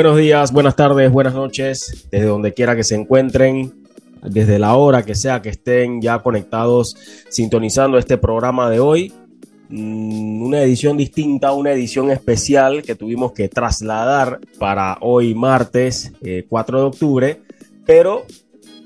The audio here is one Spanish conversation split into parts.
Buenos días, buenas tardes, buenas noches, desde donde quiera que se encuentren, desde la hora que sea que estén ya conectados, sintonizando este programa de hoy. Mm, una edición distinta, una edición especial que tuvimos que trasladar para hoy martes 4 eh, de octubre, pero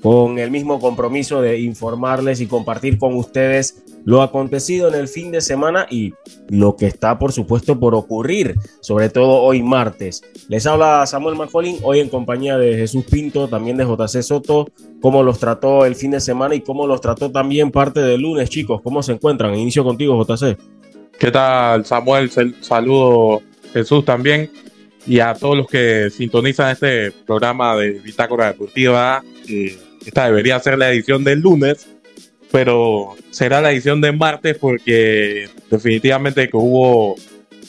con el mismo compromiso de informarles y compartir con ustedes lo acontecido en el fin de semana y lo que está por supuesto por ocurrir, sobre todo hoy martes. Les habla Samuel McCollin, hoy en compañía de Jesús Pinto, también de JC Soto, cómo los trató el fin de semana y cómo los trató también parte del lunes, chicos, ¿cómo se encuentran? Inicio contigo, JC. ¿Qué tal, Samuel? Saludo Jesús también y a todos los que sintonizan este programa de Bitácora Deportiva. Eh, esta debería ser la edición del lunes, pero será la edición de martes porque definitivamente que hubo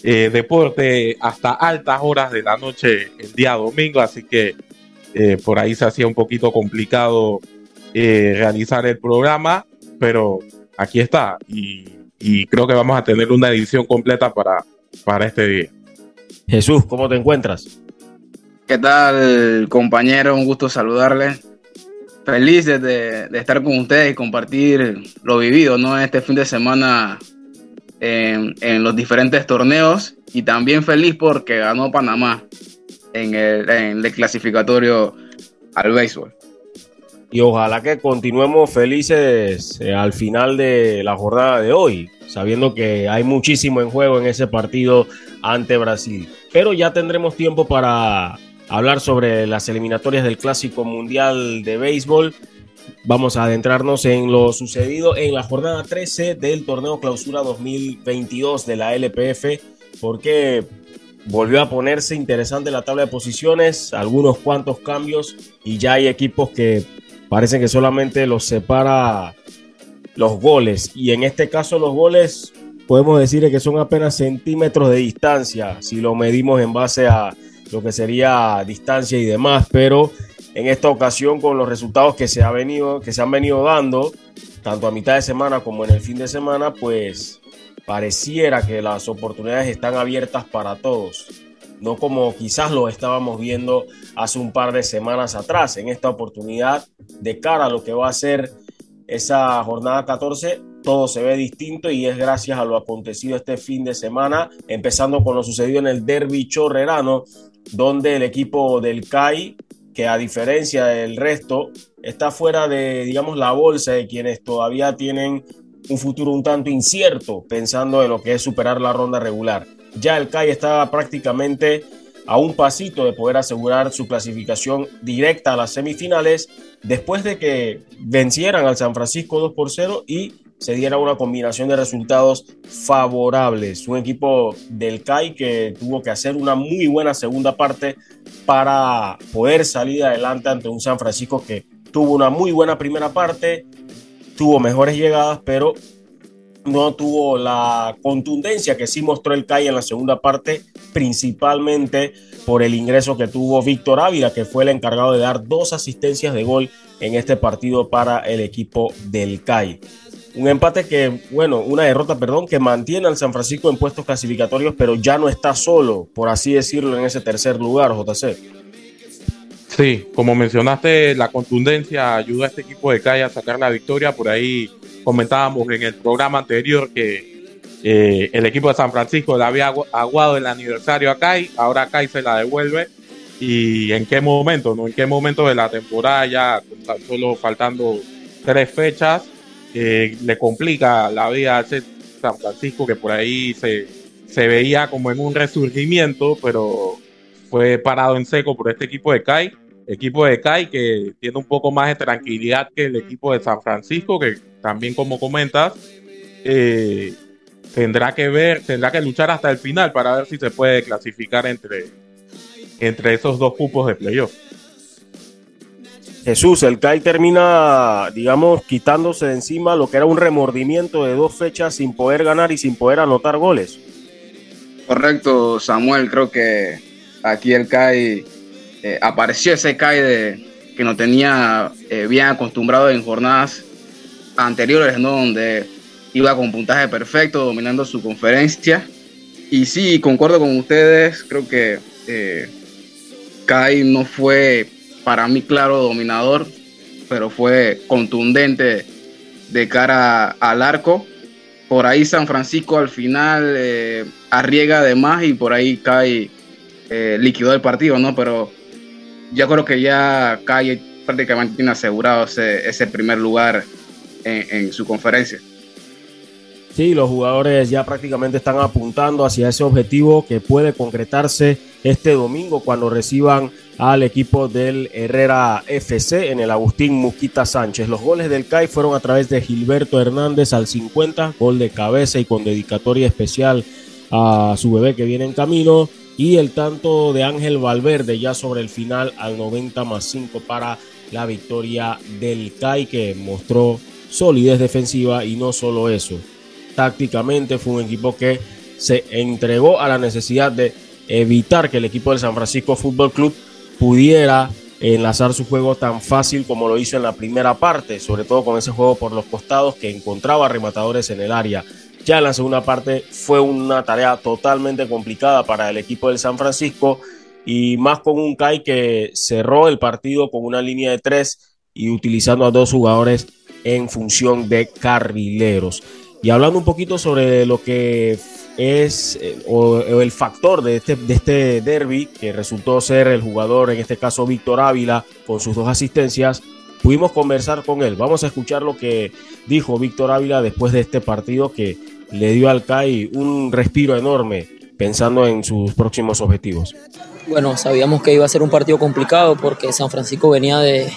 eh, deporte hasta altas horas de la noche el día domingo, así que eh, por ahí se hacía un poquito complicado eh, realizar el programa, pero aquí está y, creo que vamos a tener una edición completa para, para este día. Jesús, ¿cómo te encuentras? ¿Qué tal, compañero? Un gusto saludarle feliz de, estar con ustedes y compartir lo vivido, ¿no? Este fin de semana en, los diferentes torneos y también feliz porque ganó Panamá en el, clasificatorio al béisbol. Y ojalá que continuemos felices eh, al final de la jornada de hoy, sabiendo que hay muchísimo en juego en ese partido ante Brasil. Pero ya tendremos tiempo para hablar sobre las eliminatorias del Clásico Mundial de Béisbol. Vamos a adentrarnos en lo sucedido en la jornada 13 del torneo Clausura 2022 de la LPF, porque volvió a ponerse interesante la tabla de posiciones, algunos cuantos cambios y ya hay equipos que parecen que solamente los separa los goles y en este caso los goles podemos decir que son apenas centímetros de distancia si lo medimos en base a lo que sería distancia y demás, pero en esta ocasión con los resultados que se, ha venido, que se han venido dando, tanto a mitad de semana como en el fin de semana, pues pareciera que las oportunidades están abiertas para todos. No como quizás lo estábamos viendo hace un par de semanas atrás. En esta oportunidad, de cara a lo que va a ser esa jornada 14, todo se ve distinto y es gracias a lo acontecido este fin de semana, empezando con lo sucedido en el derby chorrerano, donde el equipo del CAI, que a diferencia del resto, está fuera de, digamos, la bolsa de quienes todavía tienen un futuro un tanto incierto, pensando en lo que es superar la ronda regular. Ya el CAI está prácticamente a un pasito de poder asegurar su clasificación directa a las semifinales después de que vencieran al San Francisco 2 por 0 y se diera una combinación de resultados favorables. Un equipo del CAI que tuvo que hacer una muy buena segunda parte para poder salir adelante ante un San Francisco que tuvo una muy buena primera parte, tuvo mejores llegadas, pero no tuvo la contundencia que sí mostró el CAI en la segunda parte, principalmente por el ingreso que tuvo Víctor Ávila, que fue el encargado de dar dos asistencias de gol en este partido para el equipo del CAI. Un empate que, bueno, una derrota, perdón, que mantiene al San Francisco en puestos clasificatorios, pero ya no está solo, por así decirlo, en ese tercer lugar, JC. Sí, como mencionaste, la contundencia ayuda a este equipo de CAI a sacar la victoria. Por ahí comentábamos en el programa anterior que eh, el equipo de San Francisco le había aguado el aniversario a CAI, ahora CAI se la devuelve. ¿Y en qué momento? ¿no? ¿En qué momento de la temporada ya, solo faltando tres fechas, le complica la vida a San Francisco, que por ahí se, se veía como en un resurgimiento, pero fue parado en seco por este equipo de CAI. Equipo de CAI que tiene un poco más de tranquilidad que el equipo de San Francisco, que también como comentas, eh, tendrá que ver, tendrá que luchar hasta el final para ver si se puede clasificar entre, entre esos dos cupos de playoff. Jesús, el CAI termina, digamos, quitándose de encima lo que era un remordimiento de dos fechas sin poder ganar y sin poder anotar goles. Correcto, Samuel, creo que aquí el CAI, eh, apareció ese CAI de, que no tenía eh, bien acostumbrado en jornadas anteriores, ¿no? Donde iba con puntaje perfecto, dominando su conferencia. Y sí, concuerdo con ustedes, creo que eh, Kai no fue para mí claro dominador, pero fue contundente de cara al arco. Por ahí San Francisco al final eh, arriesga de más y por ahí Kai eh, liquidó el partido, ¿no? Pero yo creo que ya Kai prácticamente tiene asegurado ese, primer lugar en su conferencia. Sí, los jugadores ya prácticamente están apuntando hacia ese objetivo que puede concretarse este domingo cuando reciban al equipo del Herrera FC en el Agustín Musquita Sánchez. Los goles del CAI fueron a través de Gilberto Hernández al 50, gol de cabeza y con dedicatoria especial a su bebé que viene en camino. Y el tanto de Ángel Valverde ya sobre el final al 90 más 5 para la victoria del CAI que mostró solidez defensiva y no solo eso tácticamente, fue un equipo que se entregó a la necesidad de evitar que el equipo del San Francisco Fútbol Club pudiera enlazar su juego tan fácil como lo hizo en la primera parte, sobre todo con ese juego por los costados que encontraba rematadores en el área. Ya en la segunda parte fue una tarea totalmente complicada para el equipo del San Francisco y más con un Kai que cerró el partido con una línea de tres y utilizando a dos jugadores en función de carrileros. Y hablando un poquito sobre lo que es eh, o, el factor de este, de este derby, que resultó ser el jugador, en este caso Víctor Ávila, con sus dos asistencias, pudimos conversar con él. Vamos a escuchar lo que dijo Víctor Ávila después de este partido que le dio al CAI un respiro enorme pensando en sus próximos objetivos. Bueno, sabíamos que iba a ser un partido complicado porque San Francisco venía de,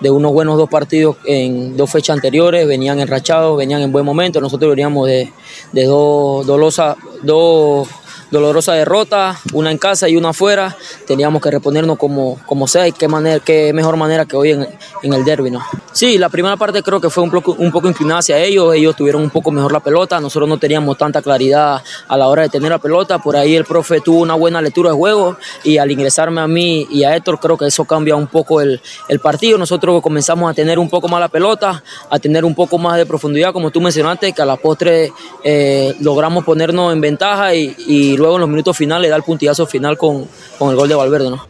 de unos buenos dos partidos en dos fechas anteriores, venían enrachados, venían en buen momento, nosotros veníamos de, de dos, dolosas, dos dolorosa derrota, una en casa y una afuera. Teníamos que reponernos como, como sea y qué, manera, qué mejor manera que hoy en, en el derby. ¿no? Sí, la primera parte creo que fue un poco, un poco inclinada hacia ellos. Ellos tuvieron un poco mejor la pelota. Nosotros no teníamos tanta claridad a la hora de tener la pelota. Por ahí el profe tuvo una buena lectura de juego y al ingresarme a mí y a Héctor creo que eso cambia un poco el, el partido. Nosotros comenzamos a tener un poco más la pelota, a tener un poco más de profundidad, como tú mencionaste, que a la postre eh, logramos ponernos en ventaja y, y luego en los minutos finales da el puntillazo final con, con el gol de Valverde, ¿no?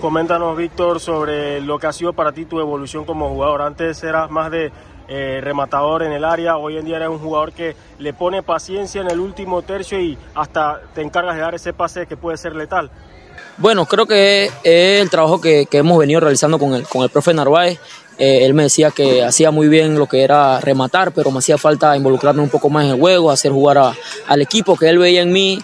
Coméntanos, Víctor, sobre lo que ha sido para ti tu evolución como jugador. Antes eras más de eh, rematador en el área, hoy en día eres un jugador que le pone paciencia en el último tercio y hasta te encargas de dar ese pase que puede ser letal. Bueno, creo que es el trabajo que, que hemos venido realizando con el, con el profe Narváez. Eh, él me decía que hacía muy bien lo que era rematar, pero me hacía falta involucrarme un poco más en el juego, hacer jugar a, al equipo que él veía en mí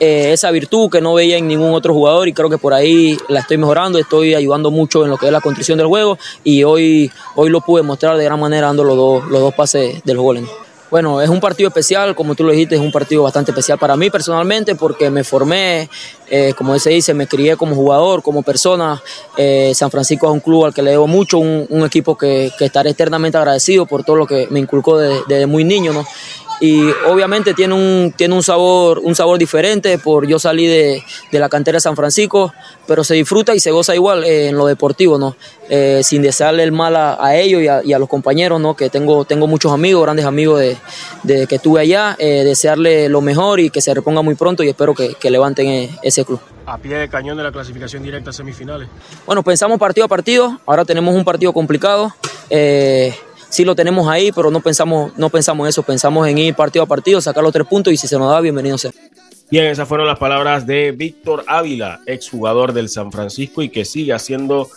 eh, esa virtud que no veía en ningún otro jugador y creo que por ahí la estoy mejorando, estoy ayudando mucho en lo que es la construcción del juego y hoy, hoy lo pude mostrar de gran manera dando los dos, los dos pases del gol. Bueno, es un partido especial, como tú lo dijiste, es un partido bastante especial para mí personalmente porque me formé, eh, como se dice, me crié como jugador, como persona. Eh, San Francisco es un club al que le debo mucho, un, equipo que, que, estaré eternamente agradecido por todo lo que me inculcó desde, desde muy niño, ¿no? Y obviamente tiene un, tiene un, sabor, un sabor diferente por yo salí de, de la cantera de San Francisco, pero se disfruta y se goza igual eh, en lo deportivo, ¿no? Eh, sin desearle el mal a, ellos y a, y a, los compañeros, ¿no? Que tengo, tengo muchos amigos, grandes amigos de, de que estuve allá, eh, desearle lo mejor y que se reponga muy pronto y espero que, que levanten ese club. A pie de cañón de la clasificación directa a semifinales. Bueno, pensamos partido a partido, ahora tenemos un partido complicado. Eh, sí lo tenemos ahí, pero no pensamos, no pensamos en eso, pensamos en ir partido a partido, sacar los tres puntos y si se nos da, bienvenido sea. Bien, esas fueron las palabras de Víctor Ávila, exjugador del San Francisco y que sigue haciendo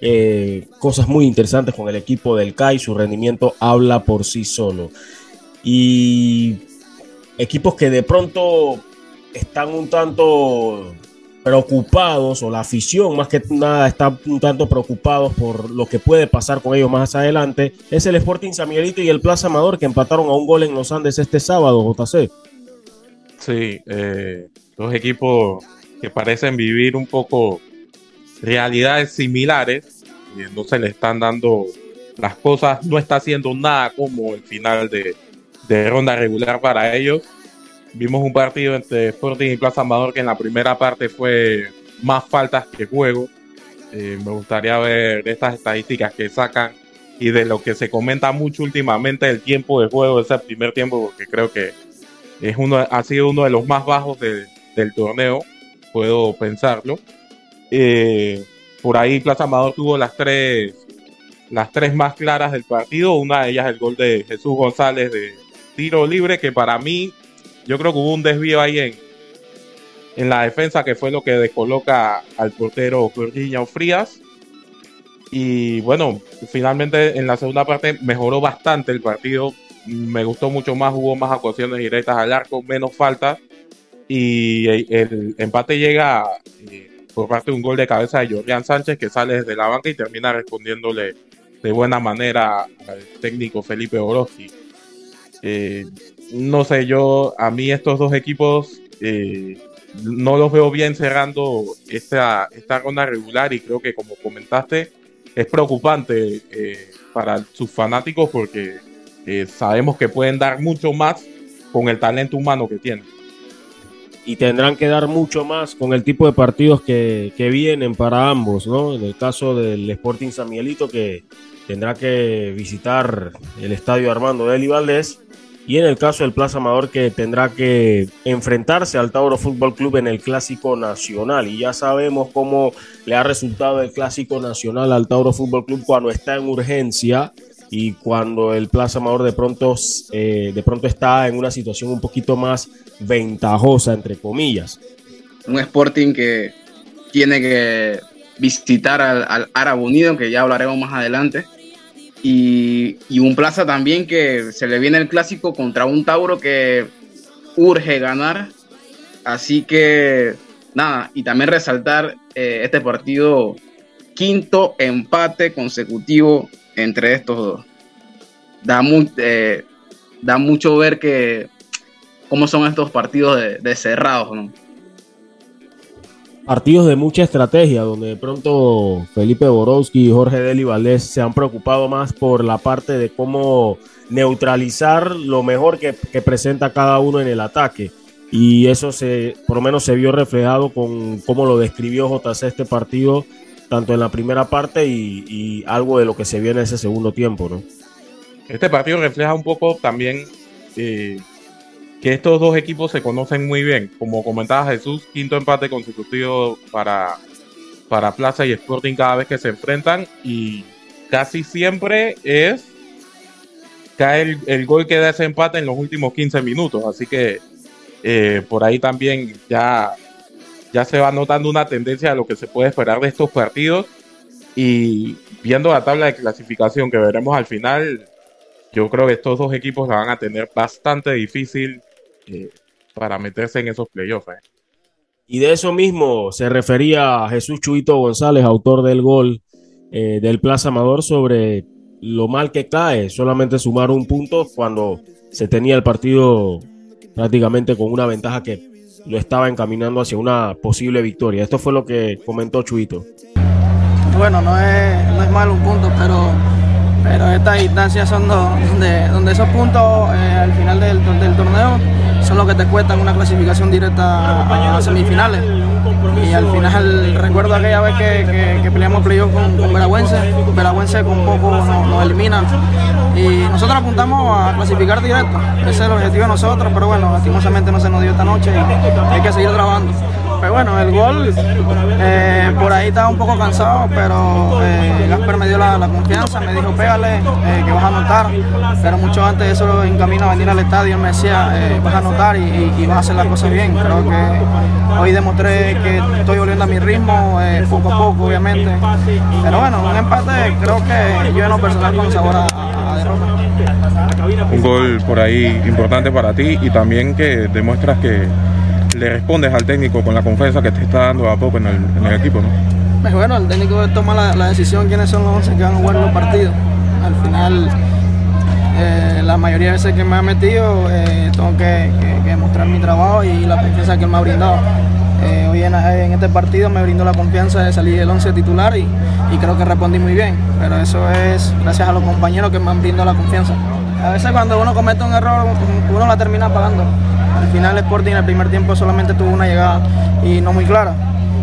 eh, cosas muy interesantes con el equipo del CAI. Su rendimiento habla por sí solo. Y equipos que de pronto están un tanto preocupados, o la afición más que nada está un tanto preocupados por lo que puede pasar con ellos más adelante, es el Sporting San Miguelito y el Plaza Amador que empataron a un gol en los Andes este sábado, JC. Sí, eh, dos equipos que parecen vivir un poco realidades similares y no se le están dando las cosas, no está haciendo nada como el final de, de ronda regular para ellos Vimos un partido entre Sporting y Plaza Amador que en la primera parte fue más faltas que juego. Eh, me gustaría ver estas estadísticas que sacan y de lo que se comenta mucho últimamente el tiempo de juego, ese primer tiempo, porque creo que es uno, ha sido uno de los más bajos del torneo, puedo pensarlo. Eh, por ahí Plaza Amador tuvo las tres, las tres más claras del partido. Una de ellas el gol de Jesús González de tiro libre, que para mí, yo creo que hubo un desvío ahí en, en la defensa que fue lo que descoloca al portero Jorginho Frías. Y bueno, finalmente en la segunda parte mejoró bastante el partido. Me gustó mucho más, hubo más actuaciones directas al arco, menos faltas. Y el empate llega eh, por parte de un gol de cabeza de Jordián Sánchez que sale desde la banca y termina respondiéndole de buena manera al técnico Felipe Orozzi. Eh, no sé, yo, a mí estos dos equipos eh, no los veo bien cerrando esta, esta ronda regular y creo que como comentaste, es preocupante eh, para sus fanáticos porque eh, sabemos que pueden dar mucho más con el talento humano que tienen. Y tendrán que dar mucho más con el tipo de partidos que, que vienen para ambos, ¿no? En el caso del Sporting San Miguelito, que tendrá que visitar el estadio Armando Deli Valdés y en el caso del Plaza Amador que tendrá que enfrentarse al Tauro Fútbol Club en el Clásico Nacional. Y ya sabemos cómo le ha resultado el Clásico Nacional al Tauro Fútbol Club cuando está en urgencia y cuando el Plaza Amador de pronto, eh, de pronto está en una situación un poquito más ventajosa, entre comillas. Un Sporting que tiene que visitar al, al Árabe Unido, que ya hablaremos más adelante y, un Plaza también que se le viene el clásico contra un Tauro que urge ganar. Así que nada, y también resaltar eh, este partido, quinto empate consecutivo entre estos dos. Da, eh, da mucho ver que cómo son estos partidos de, de cerrados, ¿no? Partidos de mucha estrategia, donde de pronto Felipe Borowski y Jorge Deli Valdés se han preocupado más por la parte de cómo neutralizar lo mejor que, presenta cada uno en el ataque. Y eso se, por lo menos se vio reflejado con cómo lo describió JC este partido, tanto en la primera parte y, algo de lo que se vio en ese segundo tiempo, ¿no? Este partido refleja un poco también eh, que estos dos equipos se conocen muy bien. Como comentaba Jesús, quinto empate consecutivo para, para Plaza y Sporting cada vez que se enfrentan y casi siempre es cae el, gol que da ese empate en los últimos 15 minutos. Así que eh, por ahí también ya, ya se va notando una tendencia a lo que se puede esperar de estos partidos. Y viendo la tabla de clasificación que veremos al final, yo creo que estos dos equipos la van a tener bastante difícil eh, para meterse en esos playoffs. Eh. Y de eso mismo se refería Jesús Chuito González, autor del gol eh, del Plaza Amador, sobre lo mal que cae solamente sumar un punto cuando se tenía el partido prácticamente con una ventaja que lo estaba encaminando hacia una posible victoria. Esto fue lo que comentó Chuito. Bueno, no es, no es mal un punto, pero pero estas instancias son donde, donde esos puntos al final del, del torneo son los que te cuestan una clasificación directa a, semifinales. Y al final recuerdo aquella vez que, que, peleamos playoff con, con Veragüense, Veragüense con poco nos, nos eliminan y nosotros apuntamos a clasificar directo, ese es el objetivo de nosotros, pero bueno, lastimosamente no se nos dio esta noche y hay que seguir trabajando. Pero bueno, el gol, eh, por ahí estaba un poco cansado, pero eh, Gasper me dio la, confianza, me dijo pégale, eh, que vas a anotar. Pero mucho antes de eso, en camino a venir al estadio, me decía, vas a anotar y, vas a hacer las cosas bien. Creo que hoy demostré que estoy volviendo a mi ritmo, poco a poco, obviamente. Pero bueno, un empate creo que yo en lo personal con sabor a derrota. Un gol por ahí importante para ti y también que demuestras que le respondes al técnico con la confianza que te está dando a poco en el, equipo, ¿no? Pues bueno, el técnico toma la, decisión quiénes son los 11 que van a jugar los partidos. Al final, eh, la mayoría de veces que me ha metido, eh, tengo que, demostrar mi trabajo y la confianza que me ha brindado. Eh, hoy en, este partido me brindó la confianza de salir del 11 titular y, y, creo que respondí muy bien, pero eso es gracias a los compañeros que me han brindado la confianza. A veces cuando uno comete un error, uno la termina pagando. Al final Sporting en el primer tiempo solamente tuvo una llegada y no muy clara.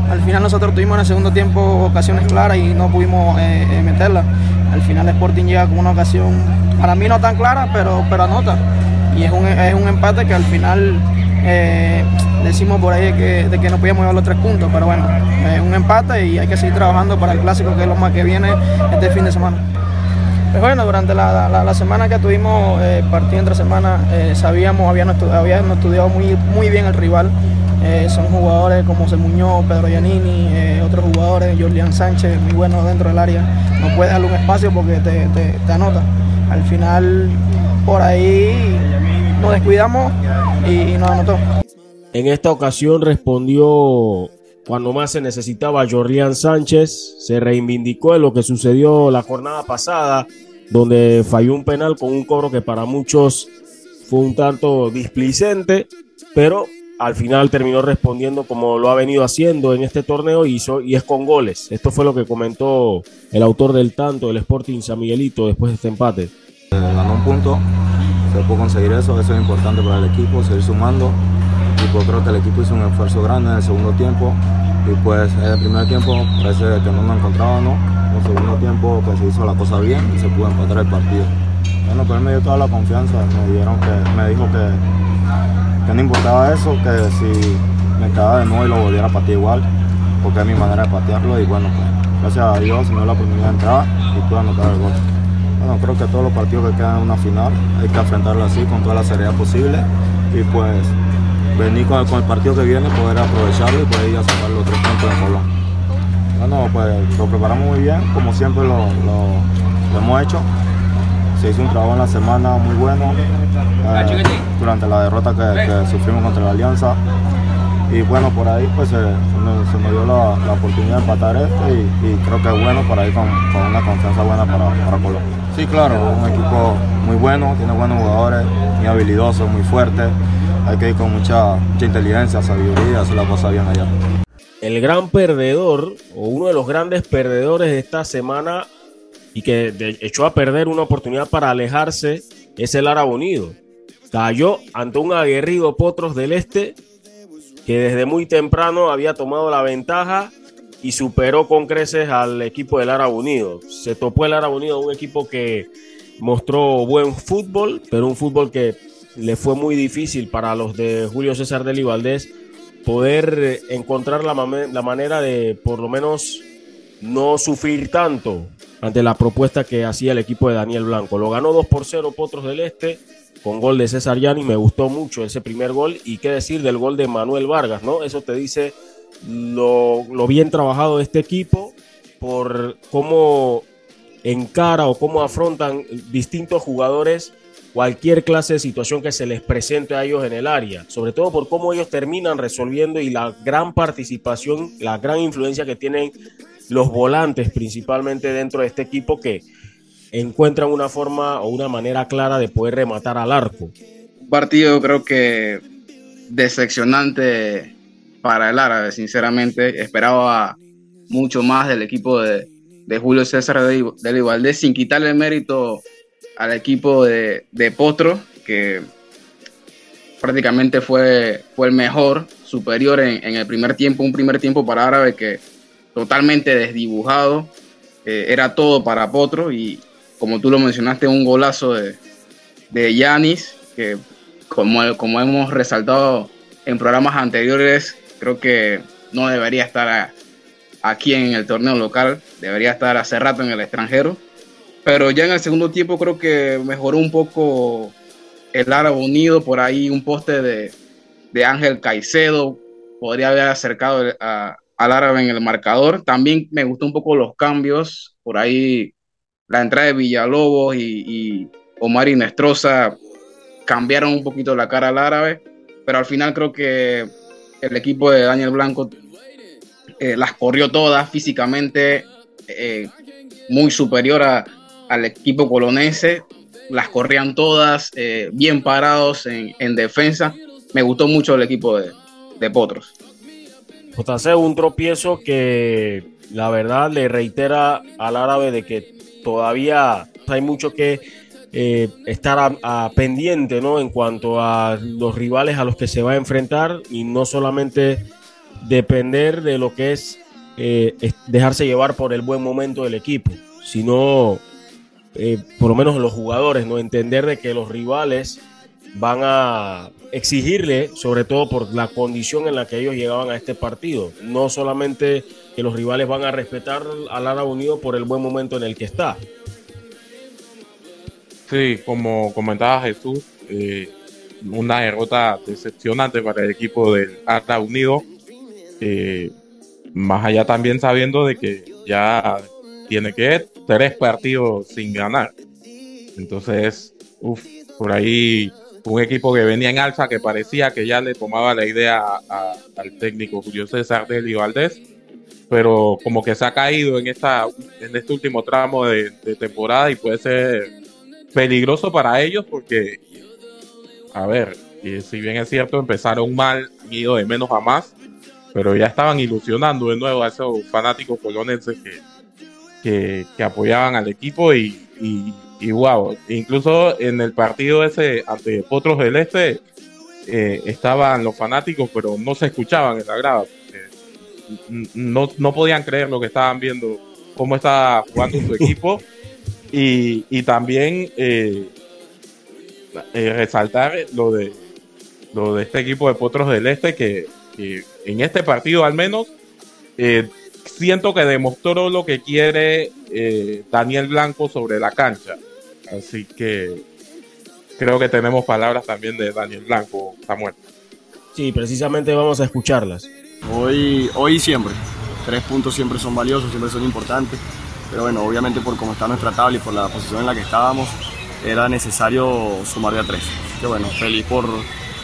Al final nosotros tuvimos en el segundo tiempo ocasiones claras y no pudimos eh, eh, meterla. Al final Sporting llega con una ocasión, para mí no tan clara, pero, pero anota. Y es un, es un empate que al final eh, decimos por ahí de que, no podíamos llevar los tres puntos, pero bueno, un empate y hay que seguir trabajando para el clásico que es lo más que viene este fin de semana. Pues bueno, durante la, semana que tuvimos eh, partido entre semana, eh, sabíamos, habíamos, estudiado muy, muy bien el rival. Eh, son jugadores como José Pedro Giannini, otros jugadores, Julián Sánchez, muy buenos dentro del área. No puedes darle un espacio porque te, te, anota. Al final, por ahí nos descuidamos y nos anotó. En esta ocasión respondió cuando más se necesitaba Jorlián Sánchez, se reivindicó de lo que sucedió la jornada pasada, donde falló un penal con un cobro que para muchos fue un tanto displicente, pero al final terminó respondiendo como lo ha venido haciendo en este torneo y, y es con goles. Esto fue lo que comentó el autor del tanto del Sporting San Miguelito después de este empate. Eh, ganó un punto, se pudo conseguir eso, eso es importante para el equipo, seguir sumando. Y pues creo que el equipo hizo un esfuerzo grande en el segundo tiempo. Y pues en el primer tiempo parece que no nos encontrábamos. En el segundo tiempo pues se hizo la cosa bien y se pudo empatar el partido. Bueno, pues él me dio toda la confianza, me, dijeron que, me dijo que que no importaba eso, que si me quedaba de nuevo y lo volviera a patear igual, porque es mi manera de patearlo y bueno, pues gracias a Dios me dio la oportunidad de entrar y pude anotar el gol. Bueno, creo que todos los partidos que quedan en una final hay que afrontarlo así con toda la seriedad posible y pues venir con el, partido que viene, poder aprovecharlo y poder ir a sacar los tres puntos de Colón. Bueno, pues lo preparamos muy bien, como siempre lo hemos hecho se hizo un trabajo en la semana muy bueno eh, durante la derrota que, sufrimos contra la Alianza. Y bueno, por ahí pues se, me, dio la, oportunidad de empatar este y, creo que es bueno para ir con, una confianza buena para, para Colombia. Sí, claro, un equipo muy bueno, tiene buenos jugadores, muy habilidosos, muy fuertes. Hay que ir con mucha, inteligencia, sabiduría, hacer la cosa bien allá. El gran perdedor o uno de los grandes perdedores de esta semana y que echó a perder una oportunidad para alejarse es el Árabe Unido. Cayó ante un aguerrido Potros del Este que desde muy temprano había tomado la ventaja y superó con creces al equipo del Árabe Unido. Se topó el Árabe Unido, un equipo que mostró buen fútbol, pero un fútbol que le fue muy difícil para los de Julio César del Valdés poder encontrar la, manera de por lo menos no sufrir tanto ante la propuesta que hacía el equipo de Daniel Blanco. Lo ganó 2 por 0 Potros del Este con gol de César Yanni. Me gustó mucho ese primer gol. Y qué decir del gol de Manuel Vargas, ¿no? Eso te dice lo, bien trabajado de este equipo por cómo encara o cómo afrontan distintos jugadores cualquier clase de situación que se les presente a ellos en el área, sobre todo por cómo ellos terminan resolviendo y la gran participación, la gran influencia que tienen los volantes principalmente dentro de este equipo que encuentran una forma o una manera clara de poder rematar al arco. Un partido creo que decepcionante para el árabe, sinceramente. Esperaba mucho más del equipo de, Julio César de Valdés, sin quitarle el mérito al equipo de, Potro, que prácticamente fue, fue el mejor, superior en, en, el primer tiempo, un primer tiempo para Árabe que totalmente desdibujado. Eh, era todo para Potro y como tú lo mencionaste, un golazo de, de Yanis, que como, como hemos resaltado en programas anteriores, creo que no debería estar aquí en el torneo local, debería estar hace rato en el extranjero. Pero ya en el segundo tiempo creo que mejoró un poco el Árabe Unido, por ahí un poste de, de Ángel Caicedo podría haber acercado a, al árabe en el marcador. También me gustó un poco los cambios, por ahí la entrada de Villalobos y, Omar Inestrosa cambiaron un poquito la cara al árabe, pero al final creo que el equipo de Daniel Blanco eh, las corrió todas físicamente, eh, muy superior al equipo colonense, las corrían todas, eh, bien parados en, defensa. Me gustó mucho el equipo de, de Potros. JC, un tropiezo que la verdad le reitera al árabe de que todavía hay mucho que eh, estar a, pendiente ¿no? en cuanto a los rivales a los que se va a enfrentar y no solamente depender de lo que es, eh, dejarse llevar por el buen momento del equipo, sino eh, por lo menos los jugadores, ¿no? entender de que los rivales van a exigirle, sobre todo por la condición en la que ellos llegaban a este partido. No solamente que los rivales van a respetar al Lara Unido por el buen momento en el que está. Sí, como comentaba Jesús, eh, una derrota decepcionante para el equipo del Lara Unido. Eh, más allá también sabiendo de que ya tiene que tres partidos sin ganar. Entonces, uff, por ahí un equipo que venía en alza, que parecía que ya le tomaba la idea al técnico Julio César del Valdés, pero como que se ha caído en, esta, en este último tramo de, temporada y puede ser peligroso para ellos porque, a ver, si bien es cierto, empezaron mal, han ido de menos a más, pero ya estaban ilusionando de nuevo a esos fanáticos colonenses que, que, apoyaban al equipo y, y, wow, incluso en el partido ese ante Potros del Este eh, estaban los fanáticos, pero no se escuchaban en la grada. No, no podían creer lo que estaban viendo, cómo estaba jugando su equipo. Y, y también eh, eh, resaltar lo de, lo de este equipo de Potros del Este que en este partido al menos eh, siento que demostró lo que quiere eh, Daniel Blanco sobre la cancha. Así que creo que tenemos palabras también de Daniel Blanco, Samuel. Sí, precisamente vamos a escucharlas. Hoy, hoy siempre. Tres puntos siempre son valiosos, siempre son importantes. Pero bueno, obviamente por cómo está nuestra tabla y por la posición en la que estábamos, era necesario sumar de a tres. Que bueno, feliz por,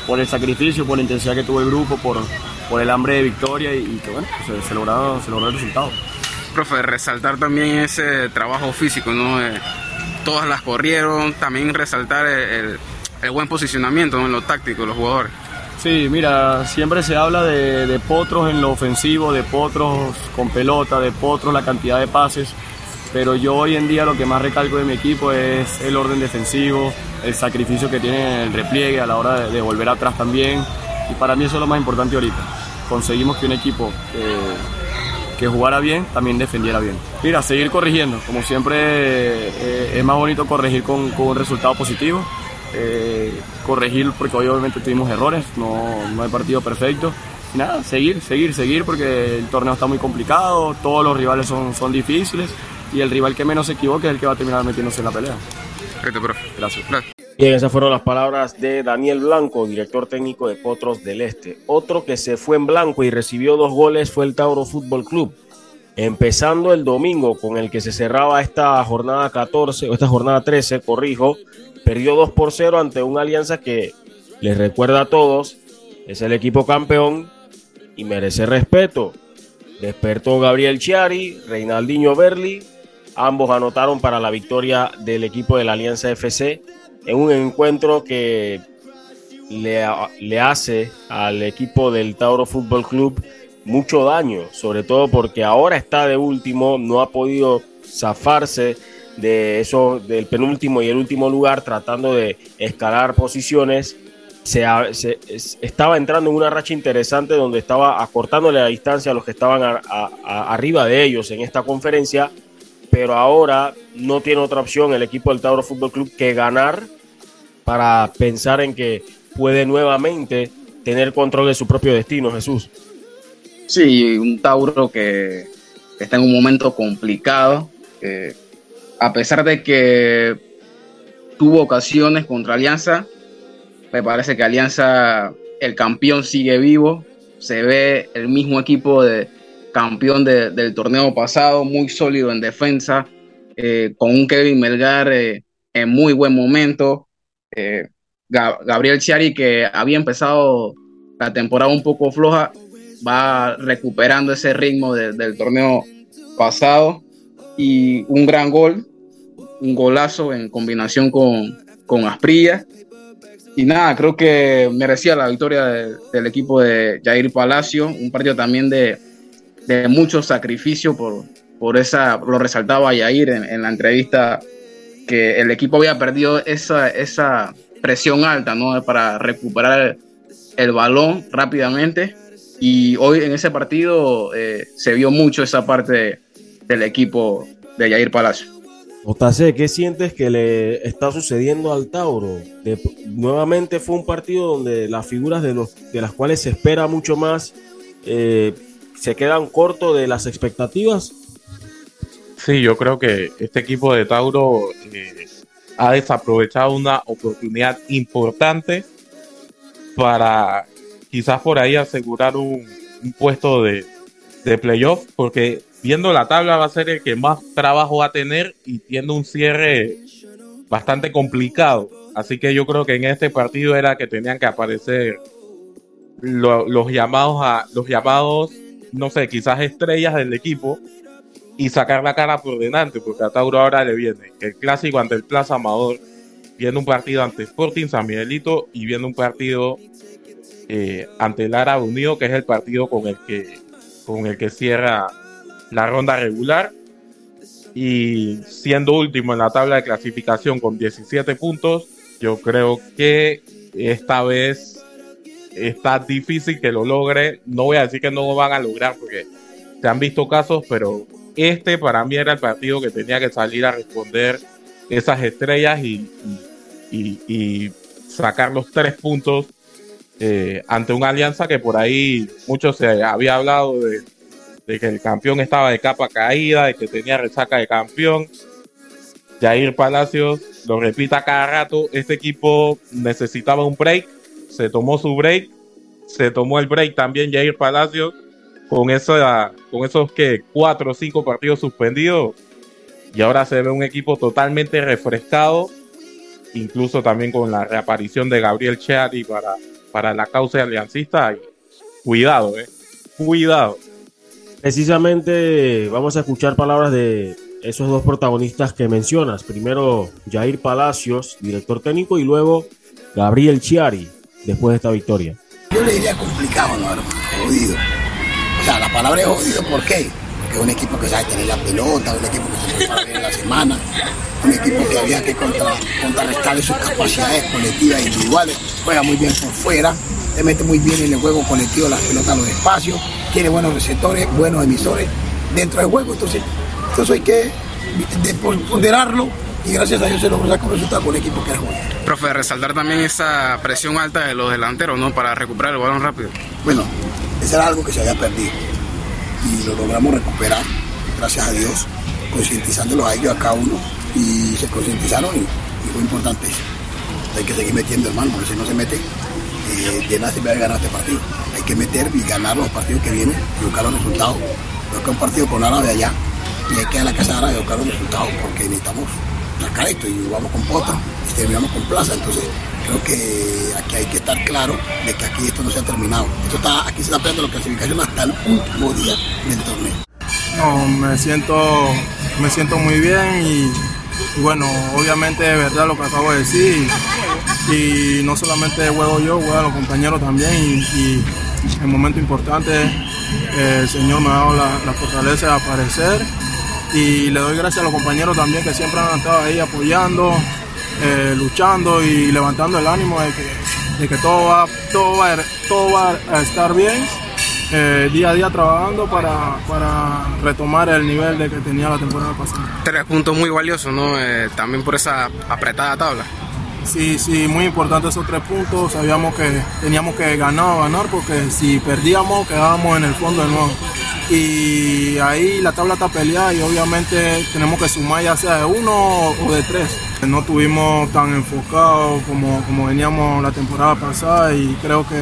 por el sacrificio, por la intensidad que tuvo el grupo, por, por el hambre de victoria y, que bueno, se, se, logró, se logró el resultado. Profe, resaltar también ese trabajo físico, ¿no? Eh, todas las corrieron, también resaltar el, el buen posicionamiento en lo táctico de los jugadores. Sí, mira, siempre se habla de, de, potros en lo ofensivo, de potros con pelota, de potros la cantidad de pases, pero yo hoy en día lo que más recalco de mi equipo es el orden defensivo, el sacrificio que tiene el repliegue a la hora de, de volver atrás también, y para mí eso es lo más importante ahorita. Conseguimos que un equipo eh, que jugara bien también defendiera bien. Mira, seguir corrigiendo. Como siempre eh, es más bonito corregir con, con un resultado positivo. Eh, corregir porque obviamente tuvimos errores, no, no hay partido perfecto. Y nada, seguir, seguir, seguir porque el torneo está muy complicado, todos los rivales son, son difíciles y el rival que menos se equivoque es el que va a terminar metiéndose en la pelea. Gracias. Gracias. Bien, esas fueron las palabras de Daniel Blanco, director técnico de Potros del Este. Otro que se fue en blanco y recibió dos goles fue el Tauro Fútbol Club. Empezando el domingo con el que se cerraba esta jornada 14 o esta jornada 13, corrijo, perdió 2 por 0 ante una alianza que les recuerda a todos, es el equipo campeón y merece respeto. Despertó Gabriel Chiari, Reinaldinho Berli, ambos anotaron para la victoria del equipo de la Alianza FC en un encuentro que le, le, hace al equipo del Tauro Fútbol Club mucho daño, sobre todo porque ahora está de último, no ha podido zafarse de eso, del penúltimo y el último lugar, tratando de escalar posiciones. Se, se, estaba entrando en una racha interesante donde estaba acortándole la distancia a los que estaban arriba de ellos en esta conferencia pero ahora no tiene otra opción el equipo del Tauro Fútbol Club que ganar para pensar en que puede nuevamente tener control de su propio destino, Jesús. Sí, un Tauro que está en un momento complicado, a pesar de que tuvo ocasiones contra Alianza, me parece que Alianza, el campeón sigue vivo, se ve el mismo equipo de, campeón de, del torneo pasado, muy sólido en defensa, eh, con un Kevin Melgar eh, en muy buen momento. Eh, Gabriel Chiari, que había empezado la temporada un poco floja, va recuperando ese ritmo de, del torneo pasado y un gran gol, un golazo en combinación con, con Asprilla. Y nada, creo que merecía la victoria de, del equipo de Jair Palacio, un partido también de, de mucho sacrificio por, por esa, lo resaltaba Yair en, la entrevista, que el equipo había perdido esa, esa presión alta, ¿no? Para recuperar el, balón rápidamente. Y hoy en ese partido eh, se vio mucho esa parte de, del equipo de Yair Palacio. Otase, ¿qué sientes que le está sucediendo al Tauro? nuevamente fue un partido donde las figuras de, los, de las cuales se espera mucho más eh, se quedan cortos de las expectativas. Sí, yo creo que este equipo de Tauro eh, ha desaprovechado una oportunidad importante para quizás por ahí asegurar un, puesto de, de playoff, porque viendo la tabla va a ser el que más trabajo va a tener y tiene un cierre bastante complicado. Así que yo creo que en este partido era que tenían que aparecer los llamados a los llamados, no sé, quizás estrellas del equipo y sacar la cara por delante, porque a Tauro ahora le viene el clásico ante el Plaza Amador, viene un partido ante Sporting San Miguelito y viene un partido eh, ante el Árabe Unido, que es el partido con el que con el que cierra la ronda regular. Y siendo último en la tabla de clasificación con 17 puntos, yo creo que esta vez está difícil que lo logre. No voy a decir que no lo van a lograr porque se han visto casos, pero este para mí era el partido que tenía que salir a responder esas estrellas y, y, sacar los tres puntos eh, ante una alianza que por ahí mucho se había hablado de de que el campeón estaba de capa caída, de que tenía resaca de campeón. Jair Palacios lo repita cada rato, este equipo necesitaba un break, se tomó su break, se tomó el break también Jair Palacios con, esa, con esos que cuatro o cinco partidos suspendidos y ahora se ve un equipo totalmente refrescado, incluso también con la reaparición de Gabriel Cheari para, para la causa aliancista. cuidado, eh, cuidado. Precisamente vamos a escuchar palabras de esos dos protagonistas que mencionas. Primero Jair Palacios, director técnico, y luego Gabriel Chiari, después de esta victoria. Yo le diría complicado, no, jodido. O sea, la palabra es jodido, ¿por qué? Porque es un equipo que sabe tener la pelota, un equipo que se prepara bien en la semana, un equipo que había que contra, contrarrestarle sus capacidades colectivas e individuales, juega muy bien por fuera, le mete muy bien en el juego colectivo las pelotas los espacios tiene buenos receptores, buenos emisores dentro del juego. Entonces, entonces hay que ponderarlo y gracias a Dios se logró sacar un resultado con el equipo que era bueno. Profe, resaltar también esa presión alta de los delanteros, ¿no? Para recuperar el balón rápido. Bueno, eso era algo que se había perdido y lo logramos recuperar, gracias a Dios, concientizándolo a ellos, a cada uno, y se concientizaron y, fue importante eso. Hay que seguir metiendo hermano, porque si no se mete, eh, de nada se va a ganar este partido que meter y ganar los partidos que vienen y buscar los resultados. Creo que un partido con Árabe allá y hay que ir a la casa de Árabe y buscar los resultados porque necesitamos y vamos con Potro y terminamos con Plaza. Entonces creo que aquí hay que estar claro de que aquí esto no se ha terminado. Esto está, aquí se está peleando la clasificación hasta el último día del torneo. No, me siento, me siento muy bien y, bueno, obviamente es verdad lo que acabo de decir y, no solamente juego yo, juegan los compañeros también y en momentos importantes el Señor me ha dado la, fortaleza de aparecer y le doy gracias a los compañeros también que siempre han estado ahí apoyando, eh, luchando y levantando el ánimo de que, de que todo, va, todo, va, todo va a estar bien. Eh, día a día trabajando para, para, retomar el nivel de que tenía la temporada pasada. Tres puntos muy valiosos, ¿no? Eh, también por esa apretada tabla. Sí, sí, muy importante esos tres puntos. Sabíamos que teníamos que ganar o ganar porque si perdíamos quedábamos en el fondo de nuevo. Y ahí la tabla está peleada y obviamente tenemos que sumar ya sea de uno o de tres. No estuvimos tan enfocados como, como veníamos la temporada pasada y creo que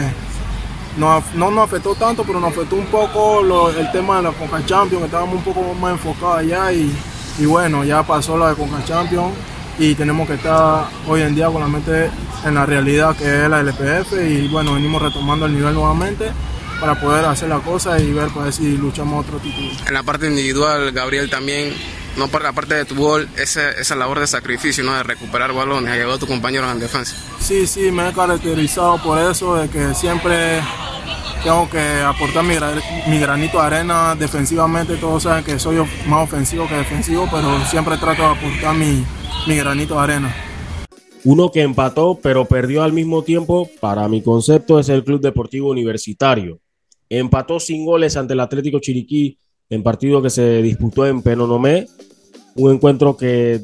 no, no nos afectó tanto, pero nos afectó un poco el tema de la Conca Champions, que estábamos un poco más enfocados allá y, y bueno, ya pasó la de Conca Champions y tenemos que estar hoy en día con la mente en la realidad que es la LPF y bueno, venimos retomando el nivel nuevamente para poder hacer la cosa y ver para ver si luchamos otro título. En la parte individual, Gabriel, también, no por la parte de tu gol, esa, esa labor de sacrificio, ¿no? de recuperar balones, llegado a tu compañero en defensa. Sí, sí, me he caracterizado por eso, de que siempre tengo que aportar mi, mi, granito de arena defensivamente. Todos saben que soy más ofensivo que defensivo, pero siempre trato de aportar mi, mi granito arena. Uno que empató pero perdió al mismo tiempo, para mi concepto, es el Club Deportivo Universitario. Empató sin goles ante el Atlético Chiriquí en partido que se disputó en Penonomé Un encuentro que,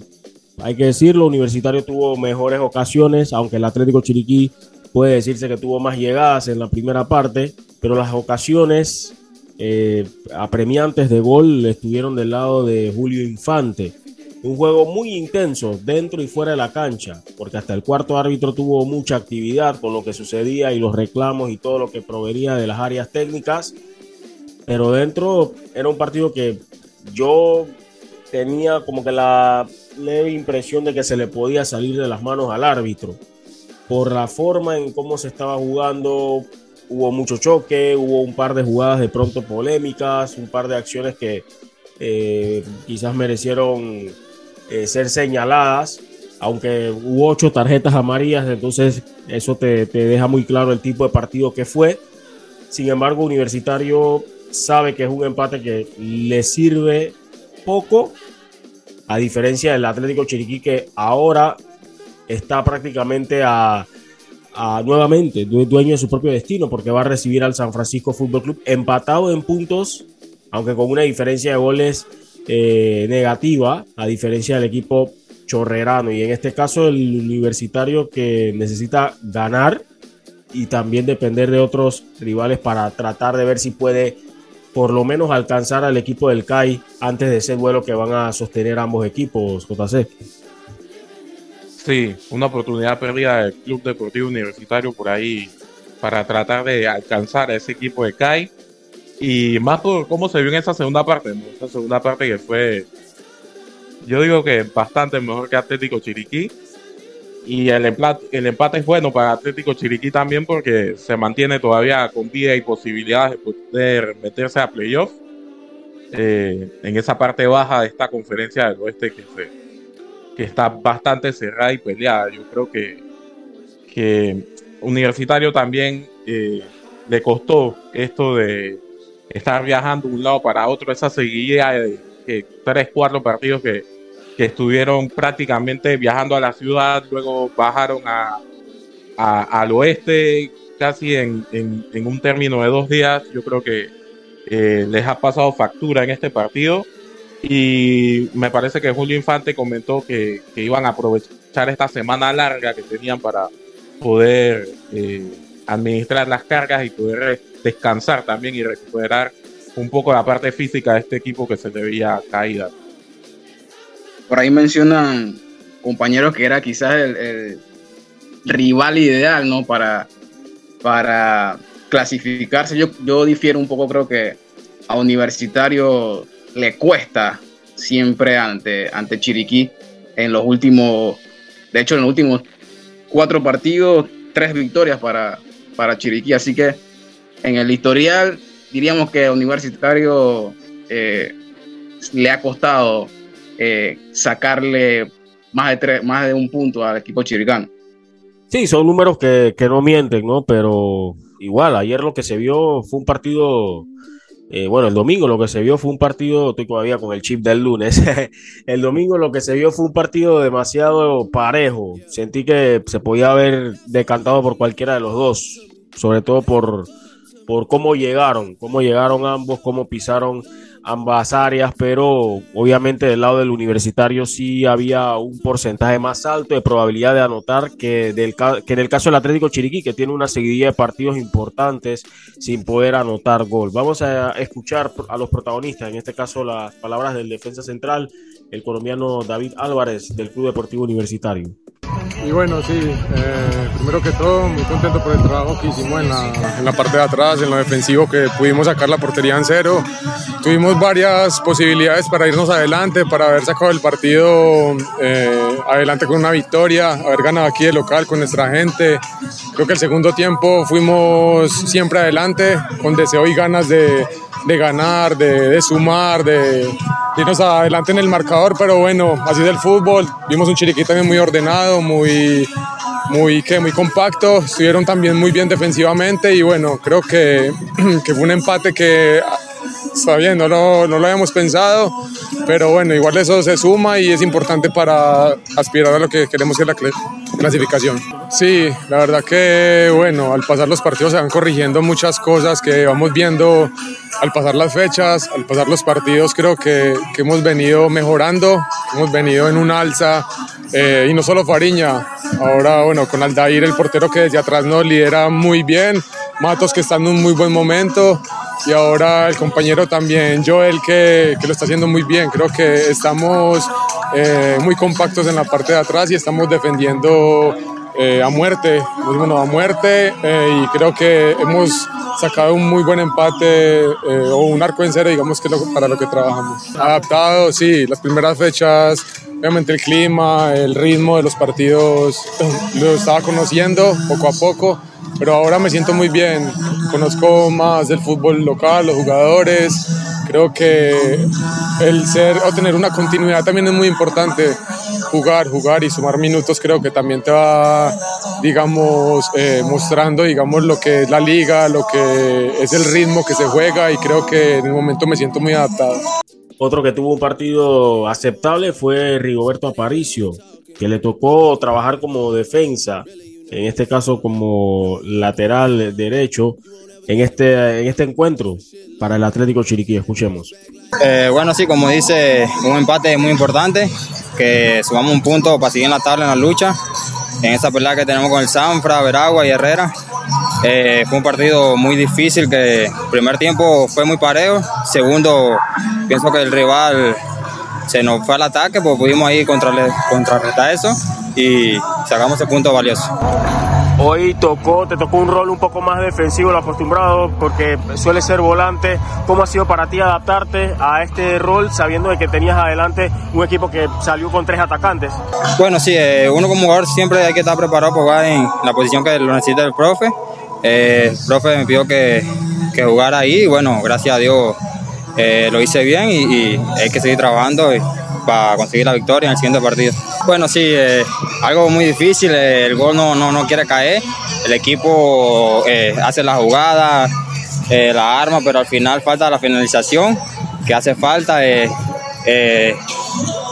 hay que decirlo, Universitario tuvo mejores ocasiones, aunque el Atlético Chiriquí puede decirse que tuvo más llegadas en la primera parte, pero las ocasiones eh, apremiantes de gol estuvieron del lado de Julio Infante. Un juego muy intenso dentro y fuera de la cancha, porque hasta el cuarto árbitro tuvo mucha actividad con lo que sucedía y los reclamos y todo lo que provenía de las áreas técnicas. Pero dentro era un partido que yo tenía como que la leve impresión de que se le podía salir de las manos al árbitro. Por la forma en cómo se estaba jugando, hubo mucho choque, hubo un par de jugadas de pronto polémicas, un par de acciones que eh, quizás merecieron eh, ser señaladas, aunque hubo ocho tarjetas amarillas, entonces eso te, te deja muy claro el tipo de partido que fue. Sin embargo, Universitario sabe que es un empate que le sirve poco, a diferencia del Atlético Chiriquí que ahora está prácticamente a nuevamente dueño de su propio destino porque va a recibir al San Francisco Fútbol Club empatado en puntos, aunque con una diferencia de goles eh, negativa, a diferencia del equipo chorrerano. Y en este caso el universitario que necesita ganar y también depender de otros rivales para tratar de ver si puede por lo menos alcanzar al equipo del CAI antes de ese vuelo que van a sostener ambos equipos, JC. Sí, una oportunidad perdida del Club Deportivo Universitario por ahí para tratar de alcanzar a ese equipo de CAI. Y más por cómo se vio en esa segunda parte, esa segunda parte que fue, yo digo que bastante mejor que Atlético Chiriquí. Y el empate, el empate es bueno para Atlético Chiriquí también porque se mantiene todavía con vida y posibilidades de poder meterse a playoff eh, en esa parte baja de esta conferencia del oeste que se, que está bastante cerrada y peleada. Yo creo que, que Universitario también eh, le costó esto de estar viajando de un lado para otro, esa seguidilla de tres, cuatro partidos que, que, estuvieron prácticamente viajando a la ciudad, luego bajaron a, al oeste casi en, en, un término de dos días. Yo creo que eh, les ha pasado factura en este partido y me parece que Julio Infante comentó que, iban a aprovechar esta semana larga que tenían para poder eh, administrar las cargas y poder descansar también y recuperar un poco la parte física de este equipo que se le veía caída. Por ahí mencionan compañeros que era quizás el, rival ideal, ¿no? Para, para clasificarse. Yo, yo difiero un poco, creo que a Universitario le cuesta siempre ante, ante Chiriquí en los últimos, de hecho en los últimos cuatro partidos, tres victorias para, para Chiriquí, así que en el historial diríamos que Universitario eh, le ha costado eh, sacarle más de, tres, más de un punto al equipo chiricano. Sí, son números que, no mienten, ¿no? Pero igual, ayer lo que se vio fue un partido eh, bueno, el domingo lo que se vio fue un partido, estoy todavía con el chip del lunes, el domingo lo que se vio fue un partido demasiado parejo, sentí que se podía haber decantado por cualquiera de los dos, sobre todo por, por cómo llegaron, cómo llegaron ambos, cómo pisaron ambas áreas, pero obviamente del lado del universitario sí había un porcentaje más alto de probabilidad de anotar que, del, que en el caso del Atlético Chiriquí, que tiene una seguidilla de partidos importantes sin poder anotar gol. Vamos a escuchar a los protagonistas, en este caso las palabras del defensa central, el colombiano David Álvarez del Club Deportivo Universitario. Y bueno, sí, eh, primero que todo, muy contento por el trabajo que hicimos en la, en la, parte de atrás, en lo defensivo, que pudimos sacar la portería en cero. Tuvimos varias posibilidades para irnos adelante, para haber sacado el partido eh, adelante con una victoria, haber ganado aquí de local con nuestra gente. Creo que el segundo tiempo fuimos siempre adelante, con deseo y ganas de, de ganar, de, de sumar, de irnos adelante en el marcador, pero bueno, así es el fútbol. Vimos un Chiriquí también muy ordenado, muy, muy, ¿qué? muy compacto, estuvieron también muy bien defensivamente y bueno, creo que, que fue un empate que está bien, no lo, no lo habíamos pensado, pero bueno, igual eso se suma y es importante para aspirar a lo que queremos que la clasificación. Sí, la verdad que bueno, al pasar los partidos se van corrigiendo muchas cosas que vamos viendo al pasar las fechas, al pasar los partidos creo que, que hemos venido mejorando, hemos venido en un alza eh, y no solo Fariña, ahora bueno, con Aldair el portero que desde atrás nos lidera muy bien, Matos que está en un muy buen momento y ahora el compañero también Joel que, que lo está haciendo muy bien, creo que estamos eh, muy compactos en la parte de atrás y estamos defendiendo eh, a muerte, bueno, a muerte eh, y creo que hemos sacado un muy buen empate eh, o un arco en cero, digamos que lo, para lo que trabajamos. Adaptado, sí, las primeras fechas, obviamente el clima, el ritmo de los partidos, lo estaba conociendo poco a poco, pero ahora me siento muy bien, conozco más del fútbol local, los jugadores, creo que el ser o tener una continuidad también es muy importante. Jugar, jugar y sumar minutos creo que también te va, digamos, eh, mostrando, digamos, lo que es la liga, lo que es el ritmo que se juega y creo que en el momento me siento muy adaptado. Otro que tuvo un partido aceptable fue Rigoberto Aparicio, que le tocó trabajar como defensa, en este caso como lateral derecho, en este, en este encuentro para el Atlético Chiriquí. Escuchemos. Eh, bueno, sí, como dice, un empate muy importante, que sumamos un punto para seguir en la tabla en la lucha. En esa pelea que tenemos con el Sanfra, Veragua y Herrera. Eh, fue un partido muy difícil que primer tiempo fue muy parejo, segundo pienso que el rival se nos fue al ataque, pues pudimos ahí contrarrestar eso y sacamos ese punto valioso. Hoy tocó, te tocó un rol un poco más defensivo lo acostumbrado porque suele ser volante. ¿Cómo ha sido para ti adaptarte a este rol sabiendo de que tenías adelante un equipo que salió con tres atacantes? Bueno, sí, eh, uno como jugador siempre hay que estar preparado para jugar en la posición que lo necesita el profe. Eh, el profe me pidió que, que jugara ahí y bueno, gracias a Dios eh, lo hice bien y, hay que seguir trabajando para conseguir la victoria en el siguiente partido. Bueno, sí, eh, algo muy difícil, eh, el gol no, no, no, quiere caer, el equipo eh, hace la jugada, la arma, pero al final falta la finalización, que hace falta.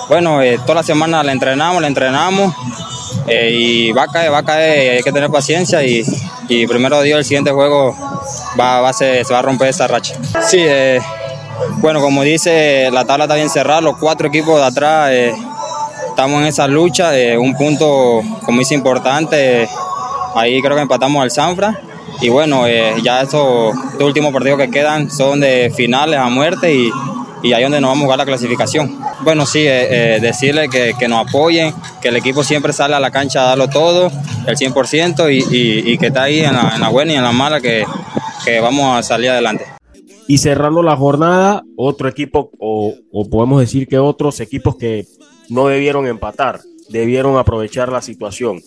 bueno, toda la semana la entrenamos, la entrenamos y va a caer, va a caer, hay que tener paciencia y, y primero Dios el siguiente juego va, va se va a romper esa racha. Sí, bueno, como dice, la tabla está bien cerrada, los cuatro equipos de atrás eh, estamos en esa lucha, eh, un punto como dice importante, eh, ahí creo que empatamos al Sanfra y bueno, eh, ya estos, estos, últimos partidos que quedan son de finales a muerte y, y ahí es donde nos vamos a jugar la clasificación. Bueno, sí, decirle que, que, nos apoyen, que el equipo siempre sale a la cancha a darlo todo, el 100% y, y, y que está ahí en la, en buena y en la mala, que, que vamos a salir adelante. Y cerrando la jornada, otro equipo, o, o, podemos decir que otros equipos que no debieron empatar, debieron aprovechar la situación.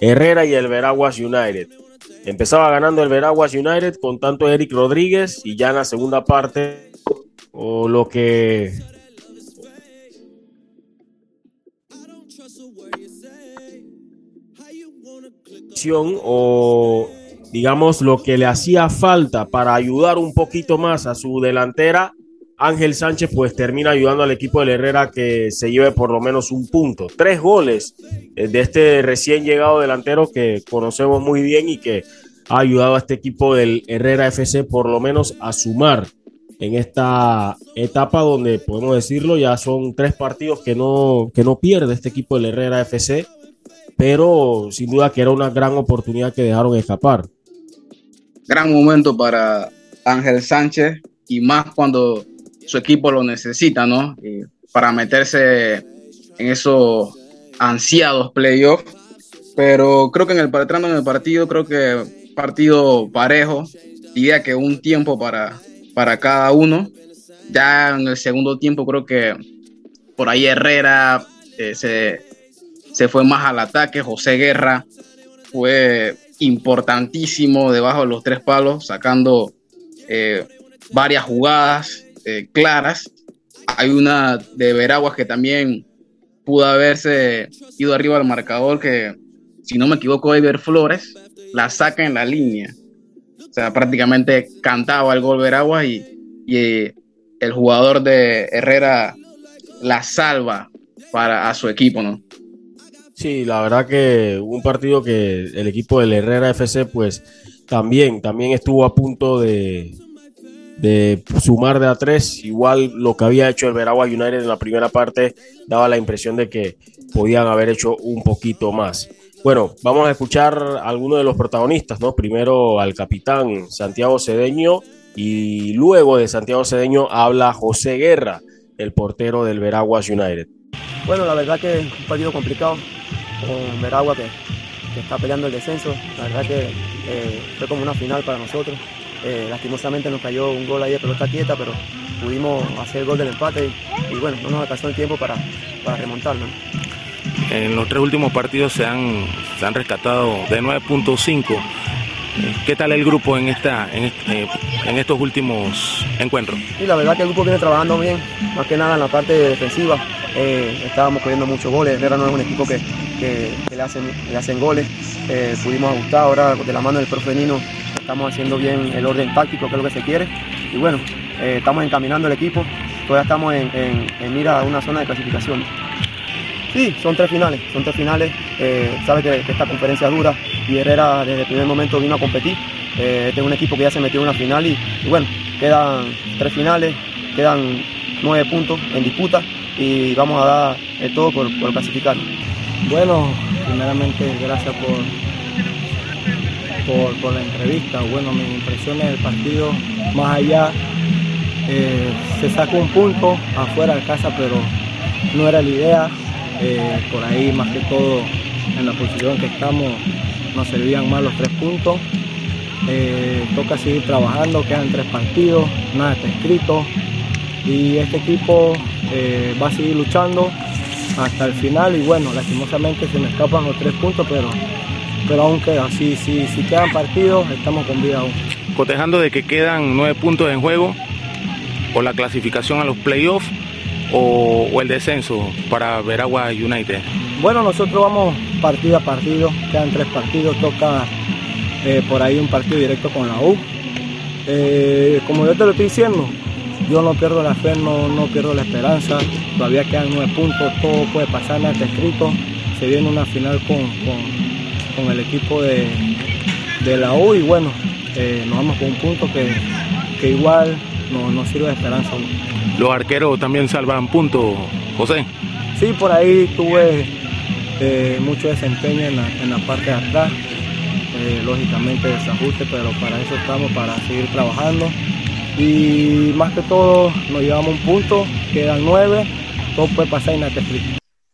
Herrera y el Veraguas United. Empezaba ganando el Veraguas United con tanto Eric Rodríguez y ya en la segunda parte, o lo que o digamos, lo que le hacía falta para ayudar un poquito más a su delantera, Ángel Sánchez pues termina ayudando al equipo del Herrera que se lleve por lo menos un punto. Tres goles de este recién llegado delantero que conocemos muy bien y que ha ayudado a este equipo del Herrera FC por lo menos a sumar en esta etapa donde podemos decirlo ya son tres partidos que no, que no pierde este equipo del Herrera FC, pero sin duda que era una gran oportunidad que dejaron escapar gran momento para Ángel Sánchez y más cuando su equipo lo necesita, ¿no? Y para meterse en esos ansiados playoffs. Pero creo que en el entrando en el partido, creo que partido parejo, diría que un tiempo para, para cada uno. Ya en el segundo tiempo creo que por ahí Herrera eh, se, se fue más al ataque, José Guerra fue importantísimo debajo de los tres palos, sacando eh, varias jugadas eh, claras. Hay una de Veraguas que también pudo haberse ido arriba al marcador, que si no me equivoco, Ever Flores la saca en la línea. O sea, prácticamente cantaba el gol Veraguas y, y eh, el jugador de Herrera la salva para a su equipo, ¿no? Sí, la verdad que un partido que el equipo del Herrera FC pues también, también estuvo a punto de, de sumar de a tres. Igual lo que había hecho el Veragua United en la primera parte daba la impresión de que podían haber hecho un poquito más. Bueno, vamos a escuchar a algunos de los protagonistas, ¿no? Primero al capitán Santiago Cedeño y luego de Santiago Cedeño habla José Guerra, el portero del Veraguas United. Bueno, la verdad que es un partido complicado con Veragua que, que está peleando el descenso. La verdad que eh, fue como una final para nosotros. Eh, lastimosamente nos cayó un gol ahí de pelota quieta, pero pudimos hacer el gol del empate y, bueno, no nos alcanzó el tiempo para, para remontarlo. En los tres últimos partidos se han, se han rescatado de 9.5. ¿Qué tal el grupo en, esta, en, en, estos últimos encuentros? Y la verdad que el grupo viene trabajando bien, más que nada en la parte defensiva. Eh, estábamos cogiendo muchos goles. Herrera no es un equipo que, que, le, hacen, le hacen goles. Eh, pudimos ajustar ahora de la mano del profe Nino. Estamos haciendo bien el orden táctico, que es lo que se quiere. Y bueno, eh, estamos encaminando el equipo. Todavía estamos en, en mira a una zona de clasificación. Sí, son tres finales, son tres finales. Eh, sabe que, esta conferencia dura y Herrera desde el primer momento vino a competir. Eh, este es un equipo que ya se metió en una final y, bueno, quedan tres finales, quedan nueve puntos en disputa y vamos a dar todo por, clasificar. Bueno, primeramente gracias por, por, por, la entrevista. Bueno, mis impresiones del partido, más allá, eh, se sacó un punto afuera de casa, pero no era la idea. Eh, por ahí más que todo en la posición que estamos nos servían más los tres puntos. Eh, toca seguir trabajando, quedan tres partidos, nada está escrito y este equipo eh, va a seguir luchando hasta el final y bueno, lastimosamente se me escapan los tres puntos, pero, pero aún queda, si, si, si quedan partidos estamos con vida aún. Cotejando de que quedan nueve puntos en juego por la clasificación a los playoffs, o, el descenso para Veragua United? Bueno, nosotros vamos partido a partido, quedan tres partidos, toca eh, por ahí un partido directo con la U. Eh, como yo te lo estoy diciendo, yo no pierdo la fe, no, no pierdo la esperanza, todavía quedan nueve puntos, todo puede pasar, nada está escrito, se viene una final con, con, con el equipo de, de, la U y bueno, eh, nos vamos con un punto que, que igual nos no sirve de esperanza. ¿Los arqueros también salvan puntos, José? Sí, por ahí tuve eh, mucho desempeño en la, en la, parte de atrás, eh, lógicamente desajuste, pero para eso estamos, para seguir trabajando. Y más que todo nos llevamos un punto, quedan nueve, todo puede pasar en la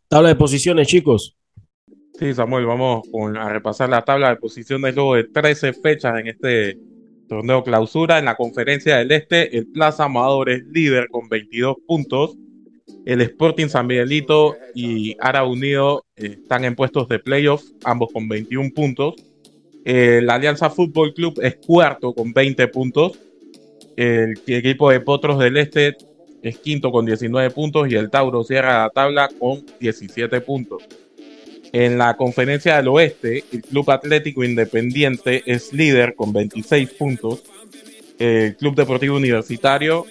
Tabla de posiciones, chicos. Sí, Samuel, vamos a repasar la tabla de posiciones luego de 13 fechas en este torneo clausura en la conferencia del Este. El Plaza Amador líder con 22 puntos. El Sporting San Miguelito y Ara Unido están en puestos de playoff, ambos con 21 puntos. La Alianza Fútbol Club es cuarto con 20 puntos. El, el equipo de Potros del Este es quinto con 19 puntos y el Tauro cierra la tabla con 17 puntos. En la conferencia del oeste, el Club Atlético Independiente es líder con 26 puntos. El Club Deportivo Universitario,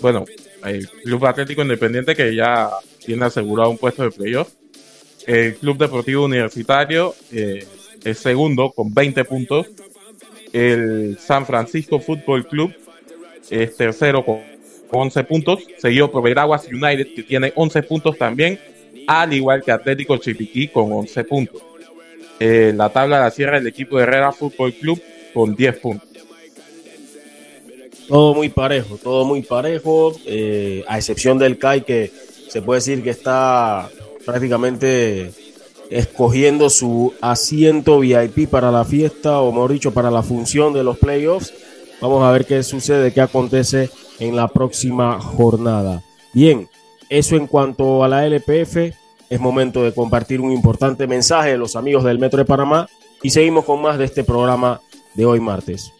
bueno, el Club Atlético Independiente que ya tiene asegurado un puesto de playoff. El Club Deportivo Universitario eh, es segundo con 20 puntos. El San Francisco Fútbol Club es tercero con 11 puntos, seguido por Veraguas United que tiene 11 puntos también al igual que Atlético Chiriquí con 11 puntos. Eh, la tabla la cierra el equipo de Herrera Fútbol Club con 10 puntos. Todo muy parejo, todo muy parejo, eh, a excepción del CAI que se puede decir que está prácticamente escogiendo su asiento VIP para la fiesta o mejor dicho para la función de los playoffs. Vamos a ver qué sucede, qué acontece en la próxima jornada. Bien, eso en cuanto a la LPF. Es momento de compartir un importante mensaje de los amigos del Metro de Panamá y seguimos con más de este programa de hoy martes.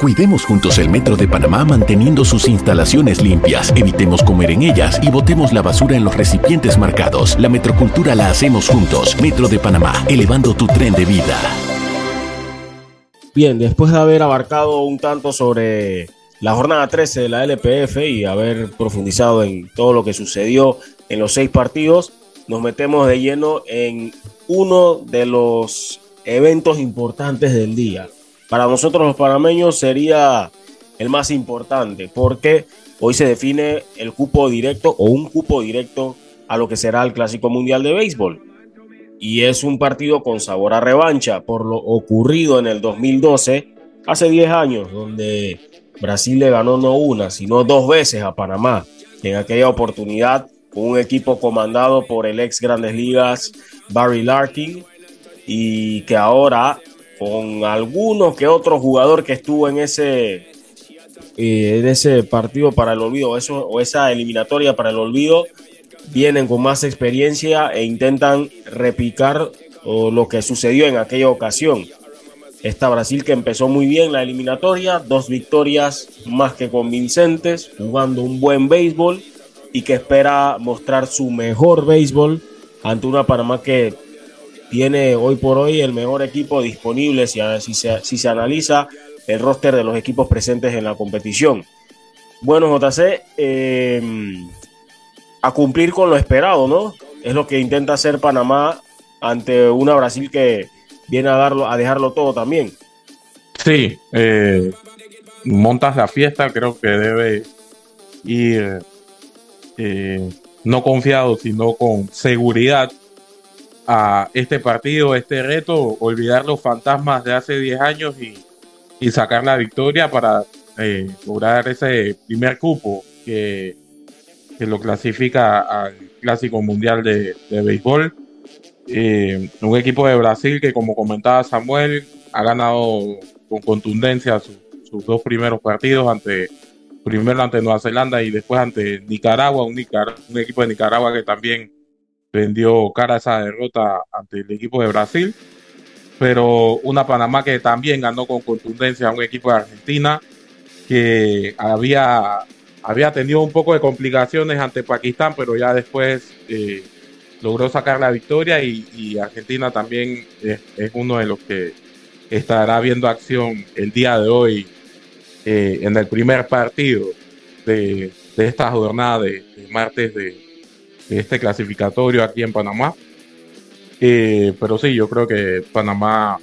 Cuidemos juntos el Metro de Panamá manteniendo sus instalaciones limpias, evitemos comer en ellas y botemos la basura en los recipientes marcados. La metrocultura la hacemos juntos. Metro de Panamá, elevando tu tren de vida. Bien, después de haber abarcado un tanto sobre la jornada 13 de la LPF y haber profundizado en todo lo que sucedió en los seis partidos, nos metemos de lleno en uno de los eventos importantes del día. Para nosotros los panameños sería el más importante porque hoy se define el cupo directo o un cupo directo a lo que será el Clásico Mundial de Béisbol. Y es un partido con sabor a revancha por lo ocurrido en el 2012, hace 10 años, donde Brasil le ganó no una, sino dos veces a Panamá. En aquella oportunidad, un equipo comandado por el ex Grandes Ligas Barry Larkin, y que ahora, con alguno que otro jugador que estuvo en ese, eh, en ese partido para el olvido, eso, o esa eliminatoria para el olvido, vienen con más experiencia e intentan replicar lo que sucedió en aquella ocasión. Esta Brasil que empezó muy bien la eliminatoria, dos victorias más que convincentes, jugando un buen béisbol y que espera mostrar su mejor béisbol ante una Panamá que tiene hoy por hoy el mejor equipo disponible si, se, si se analiza el roster de los equipos presentes en la competición. Bueno, JC, eh, a cumplir con lo esperado, ¿no? Es lo que intenta hacer Panamá ante una Brasil que viene a, darlo, a dejarlo todo también. Sí, eh, montas la fiesta, creo que debe ir eh, no confiado, sino con seguridad a este partido, este reto, olvidar los fantasmas de hace 10 años y, sacar la victoria para eh, lograr ese primer cupo que que lo clasifica al Clásico Mundial de, Béisbol. Eh, un equipo de Brasil que, como comentaba Samuel, ha ganado con contundencia sus dos primeros partidos ante primero ante Nueva Zelanda y después ante Nicaragua, un, equipo de Nicaragua que también vendió cara a esa derrota ante el equipo de Brasil, pero una Panamá que también ganó con contundencia a un equipo de Argentina que había había tenido un poco de complicaciones ante Pakistán, pero ya después eh, logró sacar la victoria y, Argentina también es, uno de los que estará viendo acción el día de hoy eh, en el primer partido de, esta jornada de, martes de, este clasificatorio aquí en Panamá. Eh, pero sí, yo creo que Panamá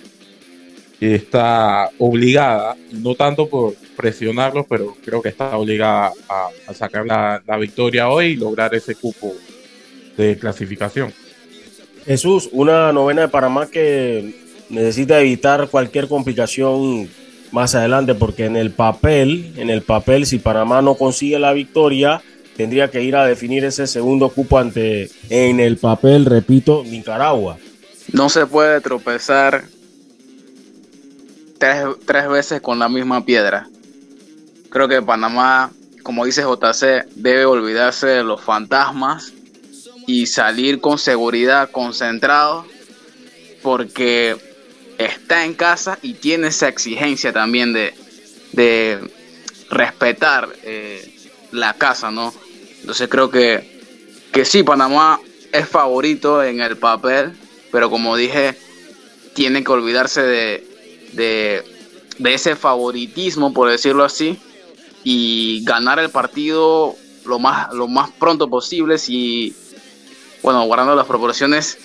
está obligada, no tanto por presionarlos, pero creo que está obligada a, sacar la, victoria hoy y lograr ese cupo de clasificación. Jesús, una novena de Panamá que necesita evitar cualquier complicación más adelante, porque en el papel, en el papel, si Panamá no consigue la victoria, tendría que ir a definir ese segundo cupo ante, en el papel, repito, Nicaragua. No se puede tropezar tres, veces con la misma piedra. Creo que Panamá, como dice JC, debe olvidarse de los fantasmas y salir con seguridad, concentrado, porque está en casa y tiene esa exigencia también de, de respetar eh, la casa, ¿no? Entonces creo que, que sí, Panamá es favorito en el papel, pero como dije, tiene que olvidarse de, de, ese favoritismo, por decirlo así, y ganar el partido lo más, lo más pronto posible, si, bueno, guardando las proporciones,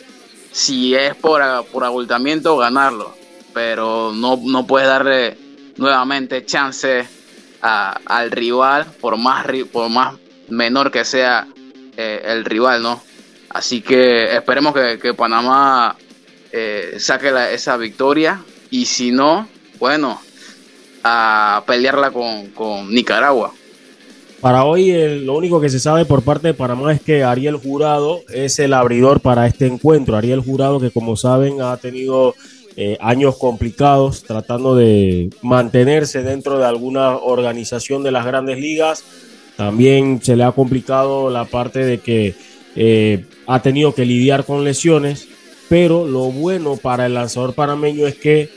si es por, por abultamiento, ganarlo, pero no, no puedes darle nuevamente chance al rival, por más, por más menor que sea eh, el rival, ¿no? Así que esperemos que, Panamá eh, saque esa victoria y si no, bueno, a pelearla con, Nicaragua. Para hoy lo único que se sabe por parte de Panamá es que Ariel Jurado es el abridor para este encuentro. Ariel Jurado que como saben ha tenido eh, años complicados tratando de mantenerse dentro de alguna organización de las grandes ligas. También se le ha complicado la parte de que eh, ha tenido que lidiar con lesiones. Pero lo bueno para el lanzador panameño es que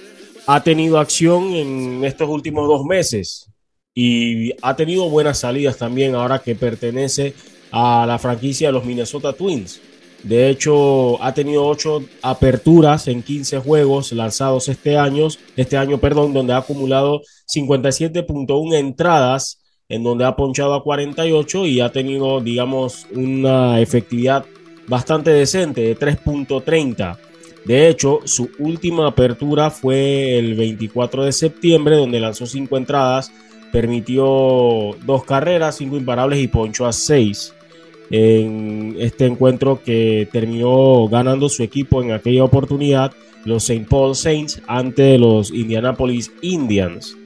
ha tenido acción en estos últimos dos meses y ha tenido buenas salidas también ahora que pertenece a la franquicia de los Minnesota Twins. De hecho, ha tenido ocho aperturas en 15 juegos lanzados este año, este año, perdón, donde ha acumulado 57.1 entradas, en donde ha ponchado a 48 y ha tenido, digamos, una efectividad bastante decente de 3.30. De hecho, su última apertura fue el 24 de septiembre, donde lanzó cinco entradas, permitió dos carreras, cinco imparables y ponchó a seis en este encuentro que terminó ganando su equipo en aquella oportunidad, los St. Paul Saints, ante los Indianapolis Indians.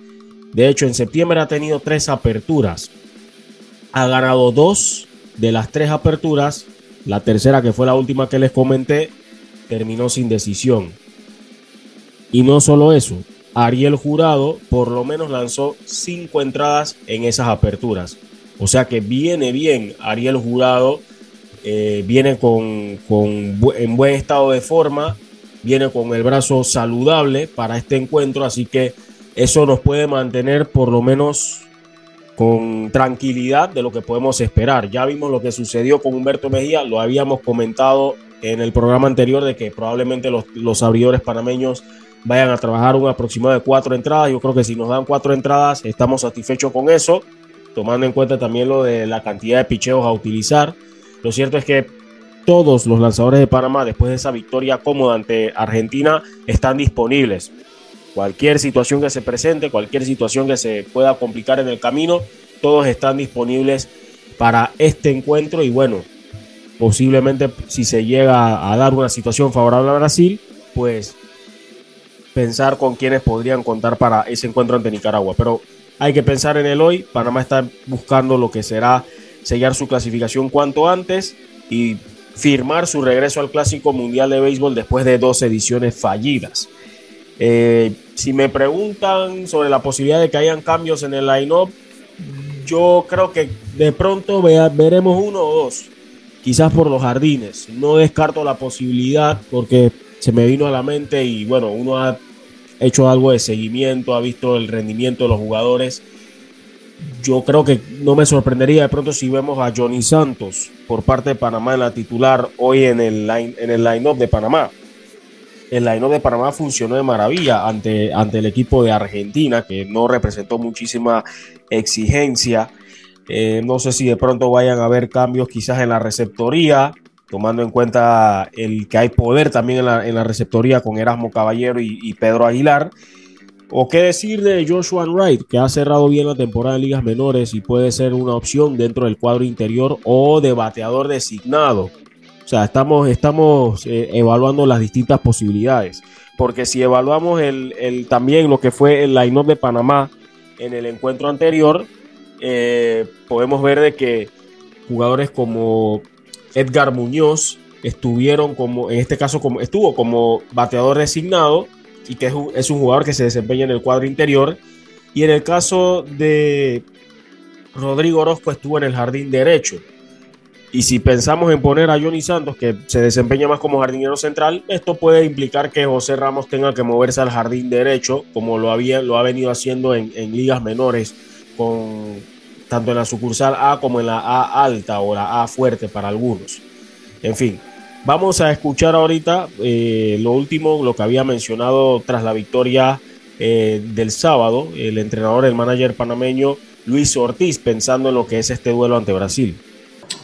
De hecho, en septiembre ha tenido tres aperturas. Ha ganado dos de las tres aperturas. La tercera, que fue la última que les comenté, terminó sin decisión. Y no solo eso, Ariel Jurado por lo menos lanzó cinco entradas en esas aperturas. O sea que viene bien Ariel Jurado, eh, viene con, en buen estado de forma, viene con el brazo saludable para este encuentro, así que eso nos puede mantener por lo menos con tranquilidad de lo que podemos esperar. Ya vimos lo que sucedió con Humberto Mejía, lo habíamos comentado en el programa anterior de que probablemente los, los abridores panameños vayan a trabajar un aproximado de cuatro entradas. Yo creo que si nos dan cuatro entradas estamos satisfechos con eso, tomando en cuenta también lo de la cantidad de picheos a utilizar. Lo cierto es que todos los lanzadores de Panamá, después de esa victoria cómoda ante Argentina, están disponibles. Cualquier situación que se presente, cualquier situación que se pueda complicar en el camino, todos están disponibles para este encuentro y bueno, posiblemente si se llega a dar una situación favorable a Brasil, pues pensar con quienes podrían contar para ese encuentro ante Nicaragua. Pero hay que pensar en el hoy. Panamá está buscando lo que será sellar su clasificación cuanto antes y firmar su regreso al Clásico Mundial de Béisbol después de dos ediciones fallidas. Eh, si me preguntan sobre la posibilidad de que hayan cambios en el line-up, yo creo que de pronto veremos uno o dos quizás por los jardines. No descarto la posibilidad porque se me vino a la mente y bueno, uno ha hecho algo de seguimiento, ha visto el rendimiento de los jugadores. Yo creo que no me sorprendería de pronto si vemos a Johnny Santos por parte de Panamá en la titular hoy en el line, en el line-up de Panamá. El line-up de Panamá funcionó de maravilla ante, ante el equipo de Argentina, que no representó muchísima exigencia eh, no sé si de pronto vayan a haber cambios quizás en la receptoría, tomando en cuenta el que hay poder también en la, receptoría con Erasmo Caballero y, Pedro Aguilar. O qué decir de Joshua Wright, que ha cerrado bien la temporada en ligas menores y puede ser una opción dentro del cuadro interior o de bateador designado. O sea, estamos, estamos eh, evaluando las distintas posibilidades. Porque si evaluamos el, el, también lo que fue el line de Panamá en el encuentro anterior, eh, podemos ver de que jugadores como Edgar Muñoz estuvieron como, en este caso, como, estuvo como bateador designado y que es un, jugador que se desempeña en el cuadro interior. Y en el caso de Rodrigo Orozco estuvo en el jardín derecho. Y si pensamos en poner a Johnny Santos, que se desempeña más como jardinero central, esto puede implicar que José Ramos tenga que moverse al jardín derecho, como lo, había, lo ha venido haciendo en, en ligas menores con tanto en la sucursal A como en la A alta o la A fuerte para algunos. En fin, vamos a escuchar ahorita eh, lo último, lo que había mencionado tras la victoria eh, del sábado, el entrenador, el manager panameño Luis Ortiz, pensando en lo que es este duelo ante Brasil.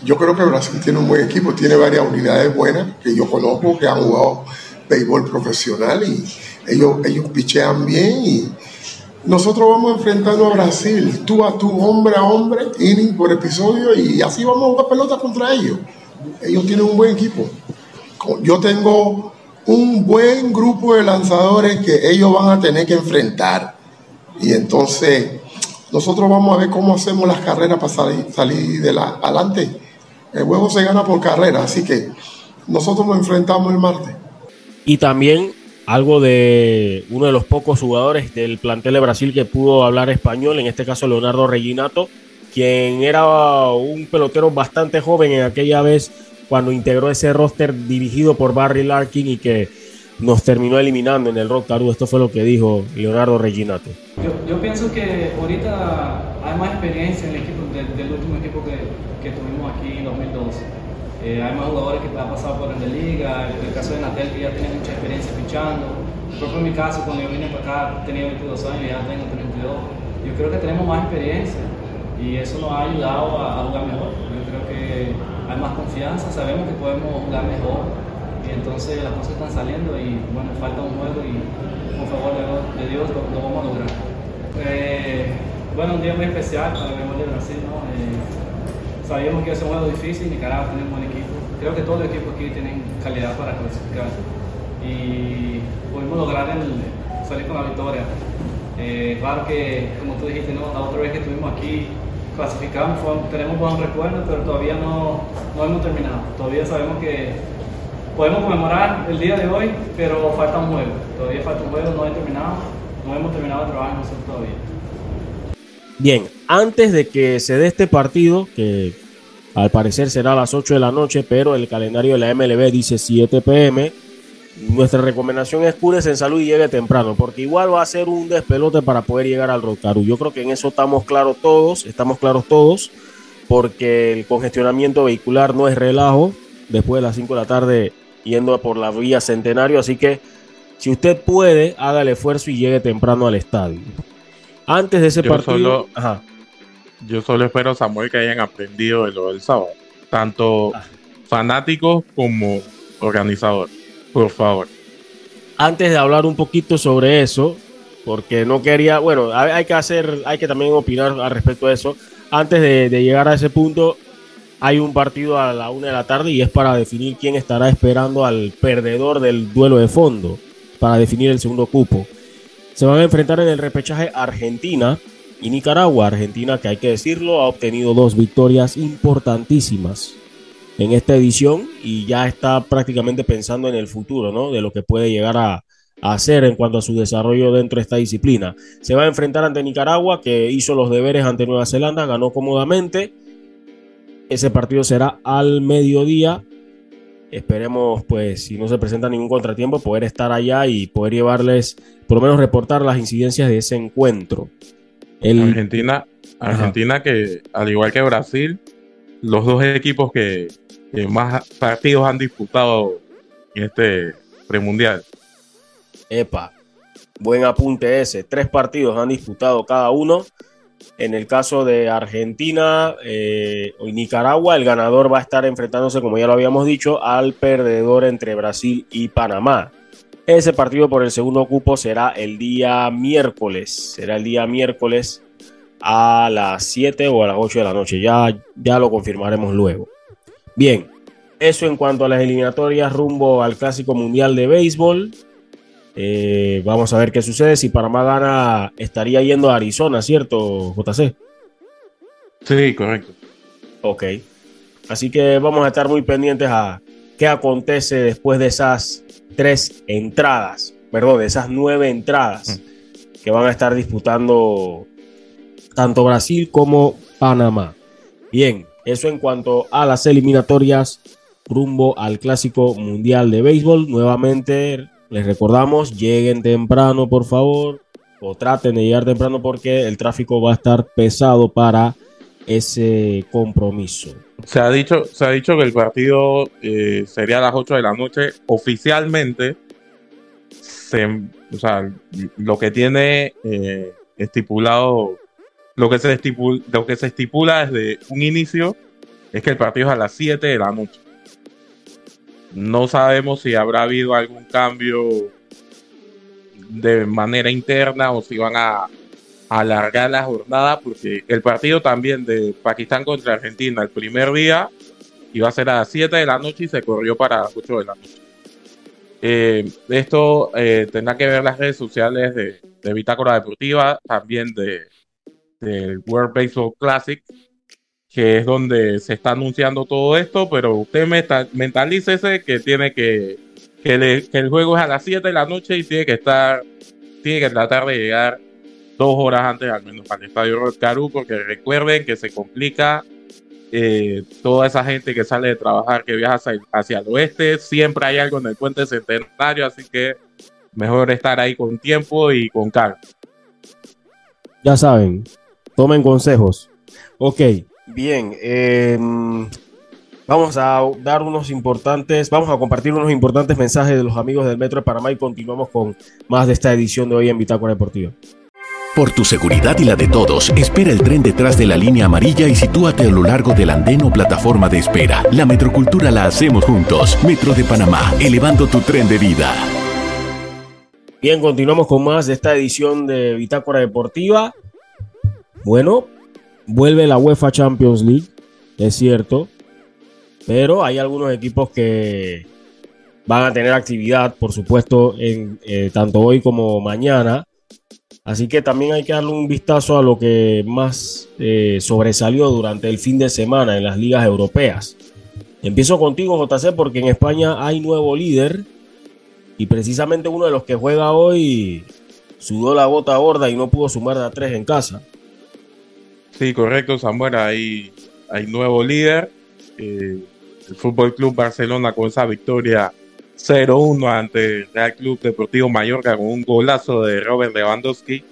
Yo creo que Brasil tiene un buen equipo, tiene varias unidades buenas que yo conozco, que han jugado béisbol profesional y ellos, ellos pichean bien y nosotros vamos enfrentando a Brasil, tú a tú, hombre a hombre, inning por episodio, y así vamos a jugar pelota contra ellos. Ellos tienen un buen equipo. Yo tengo un buen grupo de lanzadores que ellos van a tener que enfrentar. Y entonces nosotros vamos a ver cómo hacemos las carreras para salir, de la, adelante. El juego se gana por carrera, así que nosotros nos enfrentamos el martes. Y también algo de uno de los pocos jugadores del plantel de Brasil que pudo hablar español, en este caso Leonardo Reginato, quien era un pelotero bastante joven en aquella vez cuando integró ese roster dirigido por Barry Larkin y que nos terminó eliminando en el Rock Caru. Esto fue lo que dijo Leonardo Reginato. Yo, pienso que ahorita hay más experiencia en el equipo del, último equipo que, que tuvimos aquí en 2012 hay más jugadores que han pasado por la liga, en el caso de Natel que ya tiene mucha experiencia fichando. Por ejemplo, en mi caso, cuando yo vine para acá tenía 22 años y ya tengo 32. Yo creo que tenemos más experiencia y eso nos ha ayudado a, jugar mejor. Yo creo que hay más confianza, sabemos que podemos jugar mejor y entonces las cosas están saliendo y bueno, falta un juego y por favor de, Dios lo, vamos a lograr. Eh, bueno, un día muy especial para el béisbol de Brasil, ¿no? Eh, sabíamos que es un juego difícil, Nicaragua tiene un buen equipo, creo que todos los equipos aquí tienen calidad para clasificar y pudimos lograr el, salir con la victoria. Eh, claro que, como tú dijiste, ¿no? la otra vez que estuvimos aquí clasificamos, tenemos buenos recuerdos, pero todavía no, no hemos terminado. Todavía sabemos que podemos conmemorar el día de hoy, pero falta un juego. Todavía falta un juego, no he terminado, no hemos terminado de trabajar nosotros todavía. Bien, antes de que se dé este partido, que al parecer será a las 8 de la noche, pero el calendario de la MLB dice 7 pm, nuestra recomendación es cúrese en salud y llegue temprano, porque igual va a ser un despelote para poder llegar al Rotaru. Yo creo que en eso estamos claros todos, estamos claros todos, porque el congestionamiento vehicular no es relajo después de las 5 de la tarde yendo por la vía Centenario, así que si usted puede, haga el esfuerzo y llegue temprano al estadio. Antes de ese partido... yo solo espero, Samuel, que hayan aprendido de lo del sábado, tanto fanáticos como organizadores. Por favor. Antes de hablar un poquito sobre eso, porque no quería, bueno, hay que hacer, hay que también opinar al respecto de eso. Antes de, llegar a ese punto, hay un partido a la una de la tarde y es para definir quién estará esperando al perdedor del duelo de fondo, para definir el segundo cupo. Se van a enfrentar en el repechaje Argentina y Nicaragua. Argentina, que hay que decirlo, ha obtenido dos victorias importantísimas en esta edición y ya está prácticamente pensando en el futuro, ¿no? De lo que puede llegar a, hacer en cuanto a su desarrollo dentro de esta disciplina. Se va a enfrentar ante Nicaragua, que hizo los deberes ante Nueva Zelanda, ganó cómodamente. Ese partido será al mediodía. Esperemos, pues, si no se presenta ningún contratiempo, poder estar allá y poder llevarles, por lo menos reportar las incidencias de ese encuentro. Argentina, Argentina que, al igual que Brasil, los dos equipos que, más partidos han disputado en este premundial. Epa, buen apunte ese. Tres partidos han disputado cada uno. En el caso de Argentina eh, y Nicaragua, el ganador va a estar enfrentándose, como ya lo habíamos dicho, al perdedor entre Brasil y Panamá. Ese partido por el segundo cupo será el día miércoles. Será el día miércoles a las 7 o a las 8 de la noche. Ya, ya lo confirmaremos luego. Bien, eso en cuanto a las eliminatorias rumbo al Clásico Mundial de Béisbol. Eh, vamos a ver qué sucede. Si Panamá gana, estaría yendo a Arizona, ¿cierto, JC? Sí, correcto. Ok. Así que vamos a estar muy pendientes a qué acontece después de esas tres entradas, perdón, de esas nueve entradas mm. que van a estar disputando tanto Brasil como Panamá. Bien, eso en cuanto a las eliminatorias rumbo al Clásico Mundial de Béisbol. Nuevamente les recordamos, lleguen temprano por favor o traten de llegar temprano porque el tráfico va a estar pesado para ese compromiso. Se ha dicho, se ha dicho que el partido eh, sería a las 8 de la noche. Oficialmente, o sea, lo que tiene eh, estipulado lo que, se estipula, lo que se estipula desde un inicio es que el partido es a las 7 de la noche. No sabemos si habrá habido algún cambio de manera interna o si van a, alargar la jornada, porque el partido también de Pakistán contra Argentina el primer día iba a ser a las 7 de la noche y se corrió para las 8 de la noche. Eh, esto eh, tendrá que ver las redes sociales de, de Bitácora Deportiva, también de, del World Baseball Classic, que es donde se está anunciando todo esto, pero usted mentalícese que tiene que, que, el juego es a las 7 de la noche y tiene que estar, tiene que tratar de llegar dos horas antes al menos al estadio Caru, porque recuerden que se complica eh, toda esa gente que sale de trabajar, que viaja hacia, hacia, el oeste, siempre hay algo en el puente centenario, así que mejor estar ahí con tiempo y con calma. Ya saben, tomen consejos. Ok, bien. Em, vamos a dar unos importantes, vamos a compartir unos importantes mensajes de los amigos del Metro de Panamá y continuamos con más de esta edición de hoy en Bitácora Deportiva. Por tu seguridad y la de todos, espera el tren detrás de la línea amarilla y sitúate a lo largo del andén o plataforma de espera. La metrocultura la hacemos juntos. Metro de Panamá, elevando tu tren de vida. Bien, continuamos con más de esta edición de Bitácora Deportiva. Bueno, vuelve la UEFA Champions League, es cierto, pero hay algunos equipos que van a tener actividad, por supuesto, eh, tanto hoy como mañana. Así que también hay que darle un vistazo a lo que más eh, sobresalió durante el fin de semana en las ligas europeas. Empiezo contigo, JC, porque en España hay nuevo líder y precisamente uno de los que juega hoy sudó la gota gorda y no pudo sumar de a tres en casa. Sí, correcto, Samuel. Hay, hay nuevo líder. Eh, el Fútbol Club Barcelona con esa victoria 0-1 ante el Real Club Deportivo Mallorca con un golazo de Robert Lewandowski.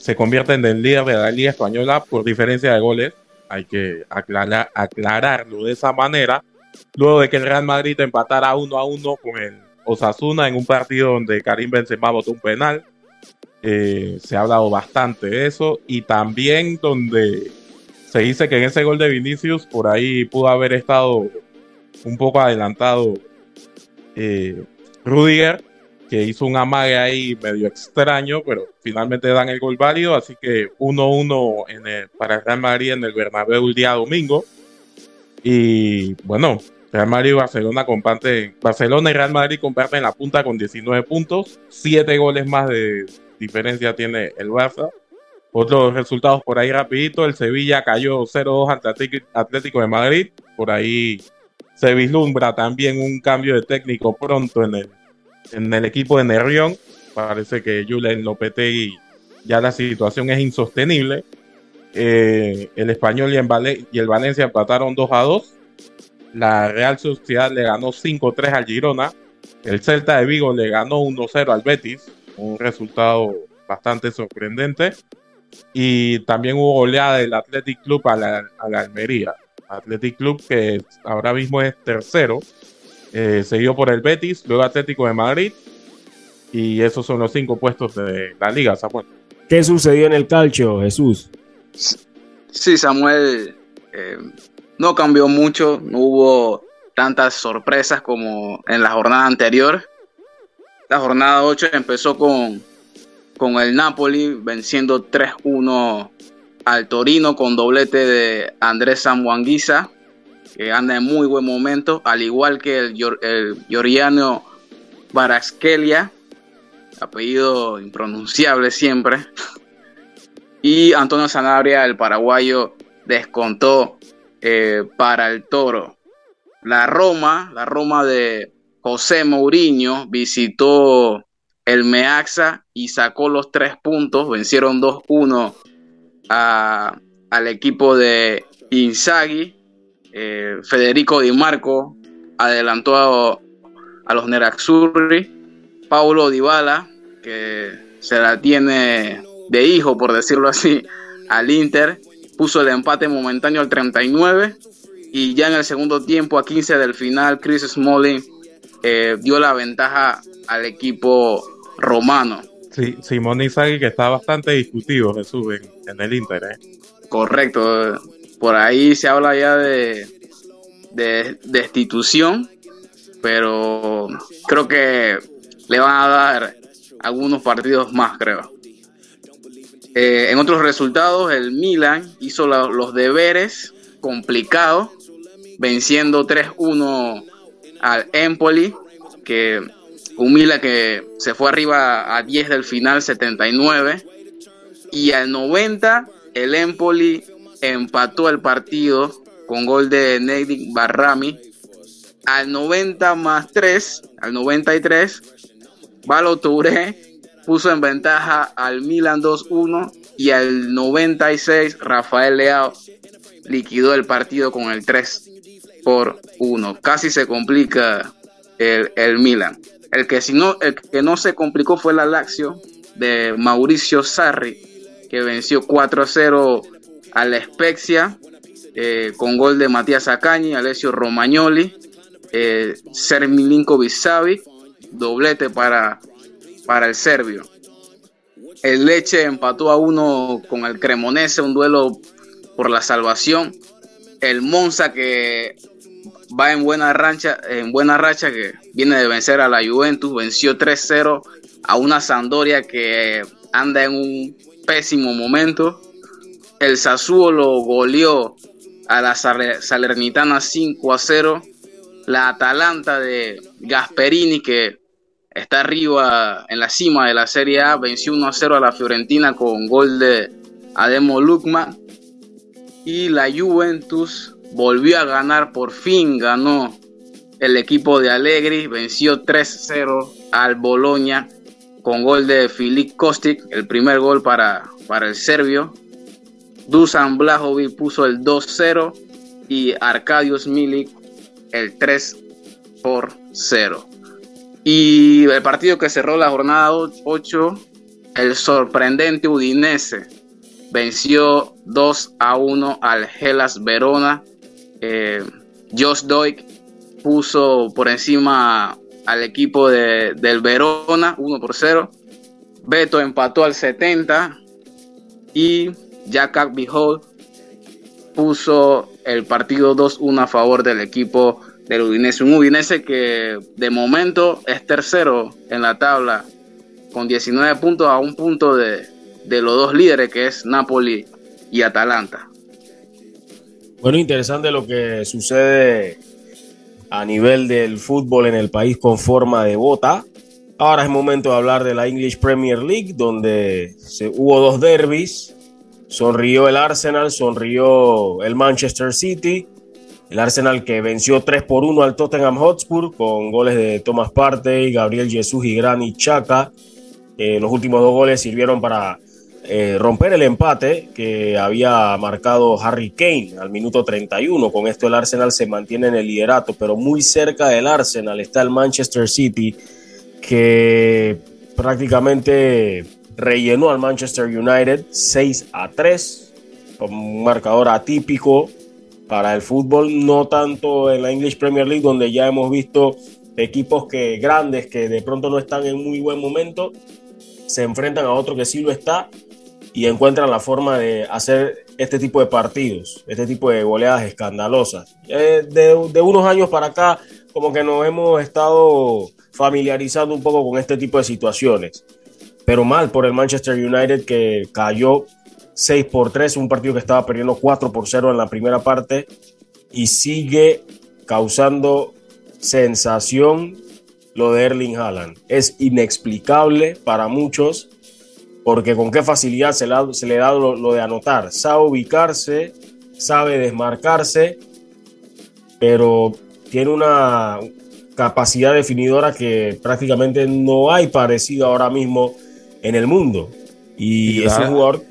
Se convierte en el líder de la Liga Española por diferencia de goles. Hay que aclarar, aclararlo de esa manera. Luego de que el Real Madrid empatara 1 a 1 con el Osasuna en un partido donde Karim Benzema votó un penal. Eh, se ha hablado bastante de eso. Y también donde se dice que en ese gol de Vinicius por ahí pudo haber estado un poco adelantado eh, Rudiger, que hizo un amague ahí medio extraño, pero finalmente dan el gol válido, así que 1-1 para Real Madrid en el Bernabéu el día domingo. Y bueno, Real Madrid y Barcelona comparten, Barcelona y Real Madrid comparten la punta con 19 puntos, 7 goles más de diferencia tiene el Barça. Otros resultados por ahí rapidito, el Sevilla cayó 0-2 ante Atlético de Madrid, por ahí se vislumbra también un cambio de técnico pronto en el, en el equipo de Nerrión. Parece que Julen Lopetegui ya la situación es insostenible. Eh, el Español y el, y el Valencia empataron 2 a 2. La Real Sociedad le ganó 5-3 al Girona. El Celta de Vigo le ganó 1-0 al Betis. Un resultado bastante sorprendente. Y también hubo goleada del Athletic Club a la, a la Almería. Athletic Club, que ahora mismo es tercero, eh, seguido por el Betis, luego Atlético de Madrid, y esos son los cinco puestos de la liga, Samuel. ¿Qué sucedió en el calcio, Jesús? Sí, Samuel, eh, no cambió mucho, no hubo tantas sorpresas como en la jornada anterior. La jornada 8 empezó con, con el Napoli venciendo 3-1 al Torino con doblete de Andrés Sambuanguisa, que anda en muy buen momento, al igual que el, el Gioriano apellido impronunciable siempre. Y Antonio Sanabria, el paraguayo, descontó eh, para el toro. La Roma, la Roma de José Mourinho, visitó el Meaxa y sacó los tres puntos, vencieron 2-1 al equipo de Inzaghi. Eh, Federico Di Marco adelantó a, los Nerazzurri. Paulo Dybala, que se la tiene de hijo, por decirlo así, al Inter, puso el empate momentáneo al 39 y ya en el segundo tiempo, a 15 del final, Chris Smalling eh, dio la ventaja al equipo romano. Sí, Simón Inzaghi que está bastante discutido, Jesús, en, el Inter. ¿eh? Correcto. Por ahí se habla ya de, de destitución, pero creo que le van a dar algunos partidos más, creo. Eh, en otros resultados, el Milan hizo los deberes complicados, venciendo 3-1 al Empoli, que un que se fue arriba a 10 del final, 79. Y al 90, el Empoli empató el partido con gol de Nedik Barrami. Al 90 más 3, al 93, Balo Touré puso en ventaja al Milan 2-1 y al 96 Rafael Leao liquidó el partido con el 3 por 1. Casi se complica el, el Milan. El que, si no, el que no se complicó fue la Lazio de Mauricio Sarri, que venció 4-0 a la Spezia eh, con gol de Matías Acañi, Alessio Romagnoli, eh, Sermilinko Savic, doblete para, para el serbio. El Leche empató a uno con el Cremonese, un duelo por la salvación. El Monza que va en buena racha, en buena racha que viene de vencer a la Juventus, venció 3-0 a una Sampdoria que anda en un pésimo momento. El Sassuolo goleó a la Salernitana 5 0. La Atalanta de Gasperini que está arriba en la cima de la Serie A, venció 1 0 a la Fiorentina con gol de Ademo Lukman. Y la Juventus volvió a ganar, por fin ganó el equipo de Allegri, venció 3-0 al Boloña con gol de Filip Kostic, el primer gol para, para el serbio. Dusan Blajovic puso el 2-0 y Arkadiusz Milik el 3 por 0. Y el partido que cerró la jornada 8, el sorprendente Udinese venció 2 a 1 al Hellas Verona eh, Josh puso por encima al equipo de, del Verona 1 por 0. Beto empató al 70 y Jack Behold puso el partido 2-1 a favor del equipo del Udinese. Un Udinese que de momento es tercero en la tabla con 19 puntos a un punto de, de los dos líderes que es Napoli y Atalanta. Bueno, interesante lo que sucede a nivel del fútbol en el país con forma de bota. Ahora es momento de hablar de la English Premier League, donde se, hubo dos derbis. Sonrió el Arsenal, sonrió el Manchester City. El Arsenal que venció 3 por 1 al Tottenham Hotspur con goles de Thomas Partey, Gabriel Jesús y Granit Chaka. Eh, los últimos dos goles sirvieron para eh, romper el empate que había marcado Harry Kane al minuto 31. Con esto el Arsenal se mantiene en el liderato, pero muy cerca del Arsenal está el Manchester City que prácticamente rellenó al Manchester United 6 a 3, un marcador atípico para el fútbol, no tanto en la English Premier League donde ya hemos visto equipos que grandes que de pronto no están en muy buen momento se enfrentan a otro que sí lo está y encuentran la forma de hacer este tipo de partidos, este tipo de goleadas escandalosas. Eh, de, unos años para acá, como que nos hemos estado familiarizando un poco con este tipo de situaciones. Pero mal por el Manchester United que cayó 6 por 3, un partido que estaba perdiendo 4 por 0 en la primera parte y sigue causando sensación lo de Erling Haaland. Es inexplicable para muchos porque con qué facilidad se, le da lo, de anotar. Sabe ubicarse, sabe desmarcarse, pero tiene una capacidad definidora que prácticamente no hay parecido ahora mismo en el mundo. Y, ese jugador...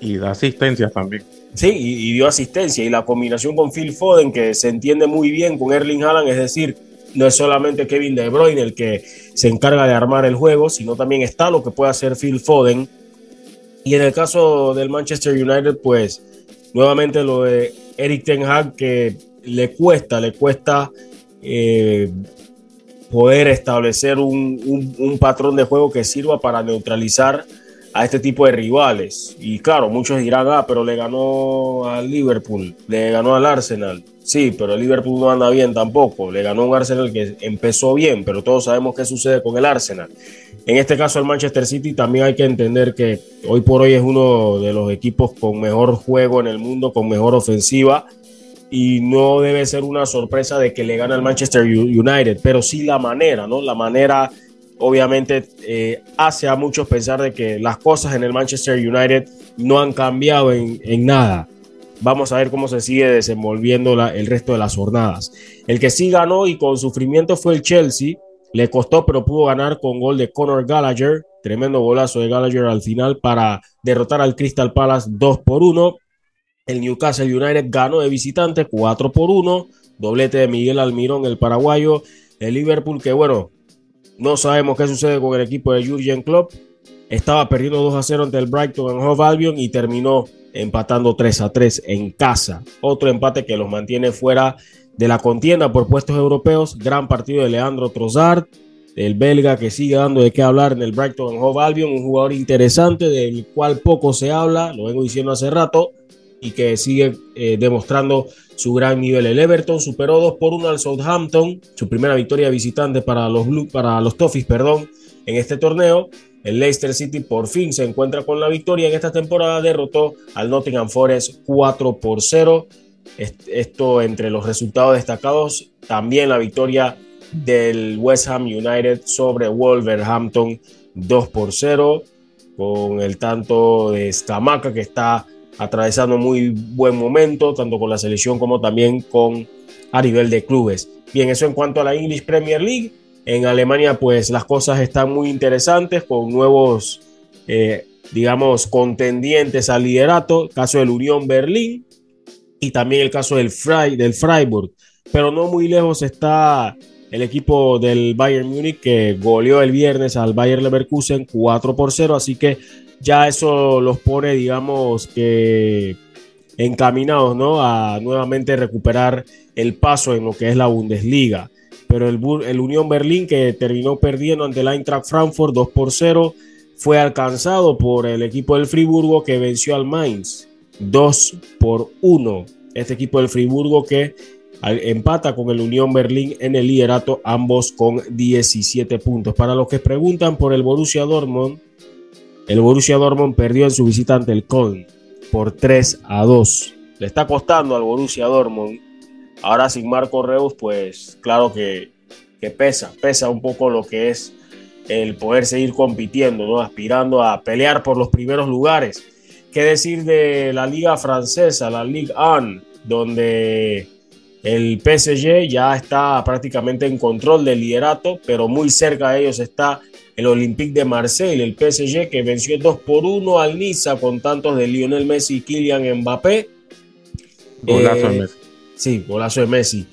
Y da asistencia también. Sí, y, y, dio asistencia. Y la combinación con Phil Foden, que se entiende muy bien con Erling Haaland, es decir, no es solamente Kevin De Bruyne el que se encarga de armar el juego, sino también está lo que puede hacer Phil Foden. Y en el caso del Manchester United, pues nuevamente lo de Eric Ten Hag que le cuesta, le cuesta eh, poder establecer un, un, patrón de juego que sirva para neutralizar a este tipo de rivales. Y claro, muchos dirán, ah, pero le ganó al Liverpool, le ganó al Arsenal. Sí, pero el Liverpool no anda bien tampoco. Le ganó un Arsenal que empezó bien, pero todos sabemos qué sucede con el Arsenal. En este caso, el Manchester City también hay que entender que hoy por hoy es uno de los equipos con mejor juego en el mundo, con mejor ofensiva. Y no debe ser una sorpresa de que le gane al Manchester United, pero sí la manera, ¿no? La manera obviamente eh, hace a muchos pensar de que las cosas en el Manchester United no han cambiado en, nada. Vamos a ver cómo se sigue desenvolviendo el resto de las jornadas. El que sí ganó y con sufrimiento fue el Chelsea. Le costó, pero pudo ganar con gol de Conor Gallagher. Tremendo golazo de Gallagher al final para derrotar al Crystal Palace 2 por 1. El Newcastle United ganó de visitante 4 por 1. Doblete de Miguel Almirón, el paraguayo. El Liverpool, que bueno, no sabemos qué sucede con el equipo de Jurgen Klopp. Estaba perdiendo 2 a 0 ante el Brighton en Hove Albion y terminó empatando 3 a 3 en casa. Otro empate que los mantiene fuera de la contienda por puestos europeos. Gran partido de Leandro Trossard. el belga que sigue dando de qué hablar en el Brighton Hove Albion, un jugador interesante del cual poco se habla, lo vengo diciendo hace rato, y que sigue eh, demostrando su gran nivel. El Everton superó 2 por 1 al Southampton, su primera victoria visitante para los, Blue, para los Toffees perdón, en este torneo. El Leicester City por fin se encuentra con la victoria en esta temporada, derrotó al Nottingham Forest 4 por 0. Esto entre los resultados destacados, también la victoria del West Ham United sobre Wolverhampton 2 por 0, con el tanto de Scamaca que está atravesando muy buen momento, tanto con la selección como también con a nivel de clubes. Bien, eso en cuanto a la English Premier League. En Alemania, pues las cosas están muy interesantes con nuevos, eh, digamos, contendientes al liderato. Caso del Unión Berlín y también el caso del, del Freiburg. Pero no muy lejos está el equipo del Bayern Múnich que goleó el viernes al Bayern Leverkusen 4 por 0. Así que ya eso los pone, digamos, que encaminados, ¿no? A nuevamente recuperar el paso en lo que es la Bundesliga. Pero el, Unión Berlín, que terminó perdiendo ante el Eintracht Frankfurt 2 por 0, fue alcanzado por el equipo del Friburgo que venció al Mainz 2 por 1. Este equipo del Friburgo que empata con el Unión Berlín en el liderato, ambos con 17 puntos. Para los que preguntan por el Borussia Dortmund, el Borussia Dortmund perdió en su visita ante el Köln por 3 a 2. Le está costando al Borussia Dortmund. Ahora sin Marco Reus, pues claro que, que pesa, pesa un poco lo que es el poder seguir compitiendo, ¿no? aspirando a pelear por los primeros lugares. ¿Qué decir de la liga francesa, la Ligue 1, donde el PSG ya está prácticamente en control del liderato, pero muy cerca de ellos está el Olympique de Marseille, el PSG que venció 2 por 1 al Niza con tantos de Lionel Messi y Kylian Mbappé. Golazo eh, Messi. Sí, golazo de Messi.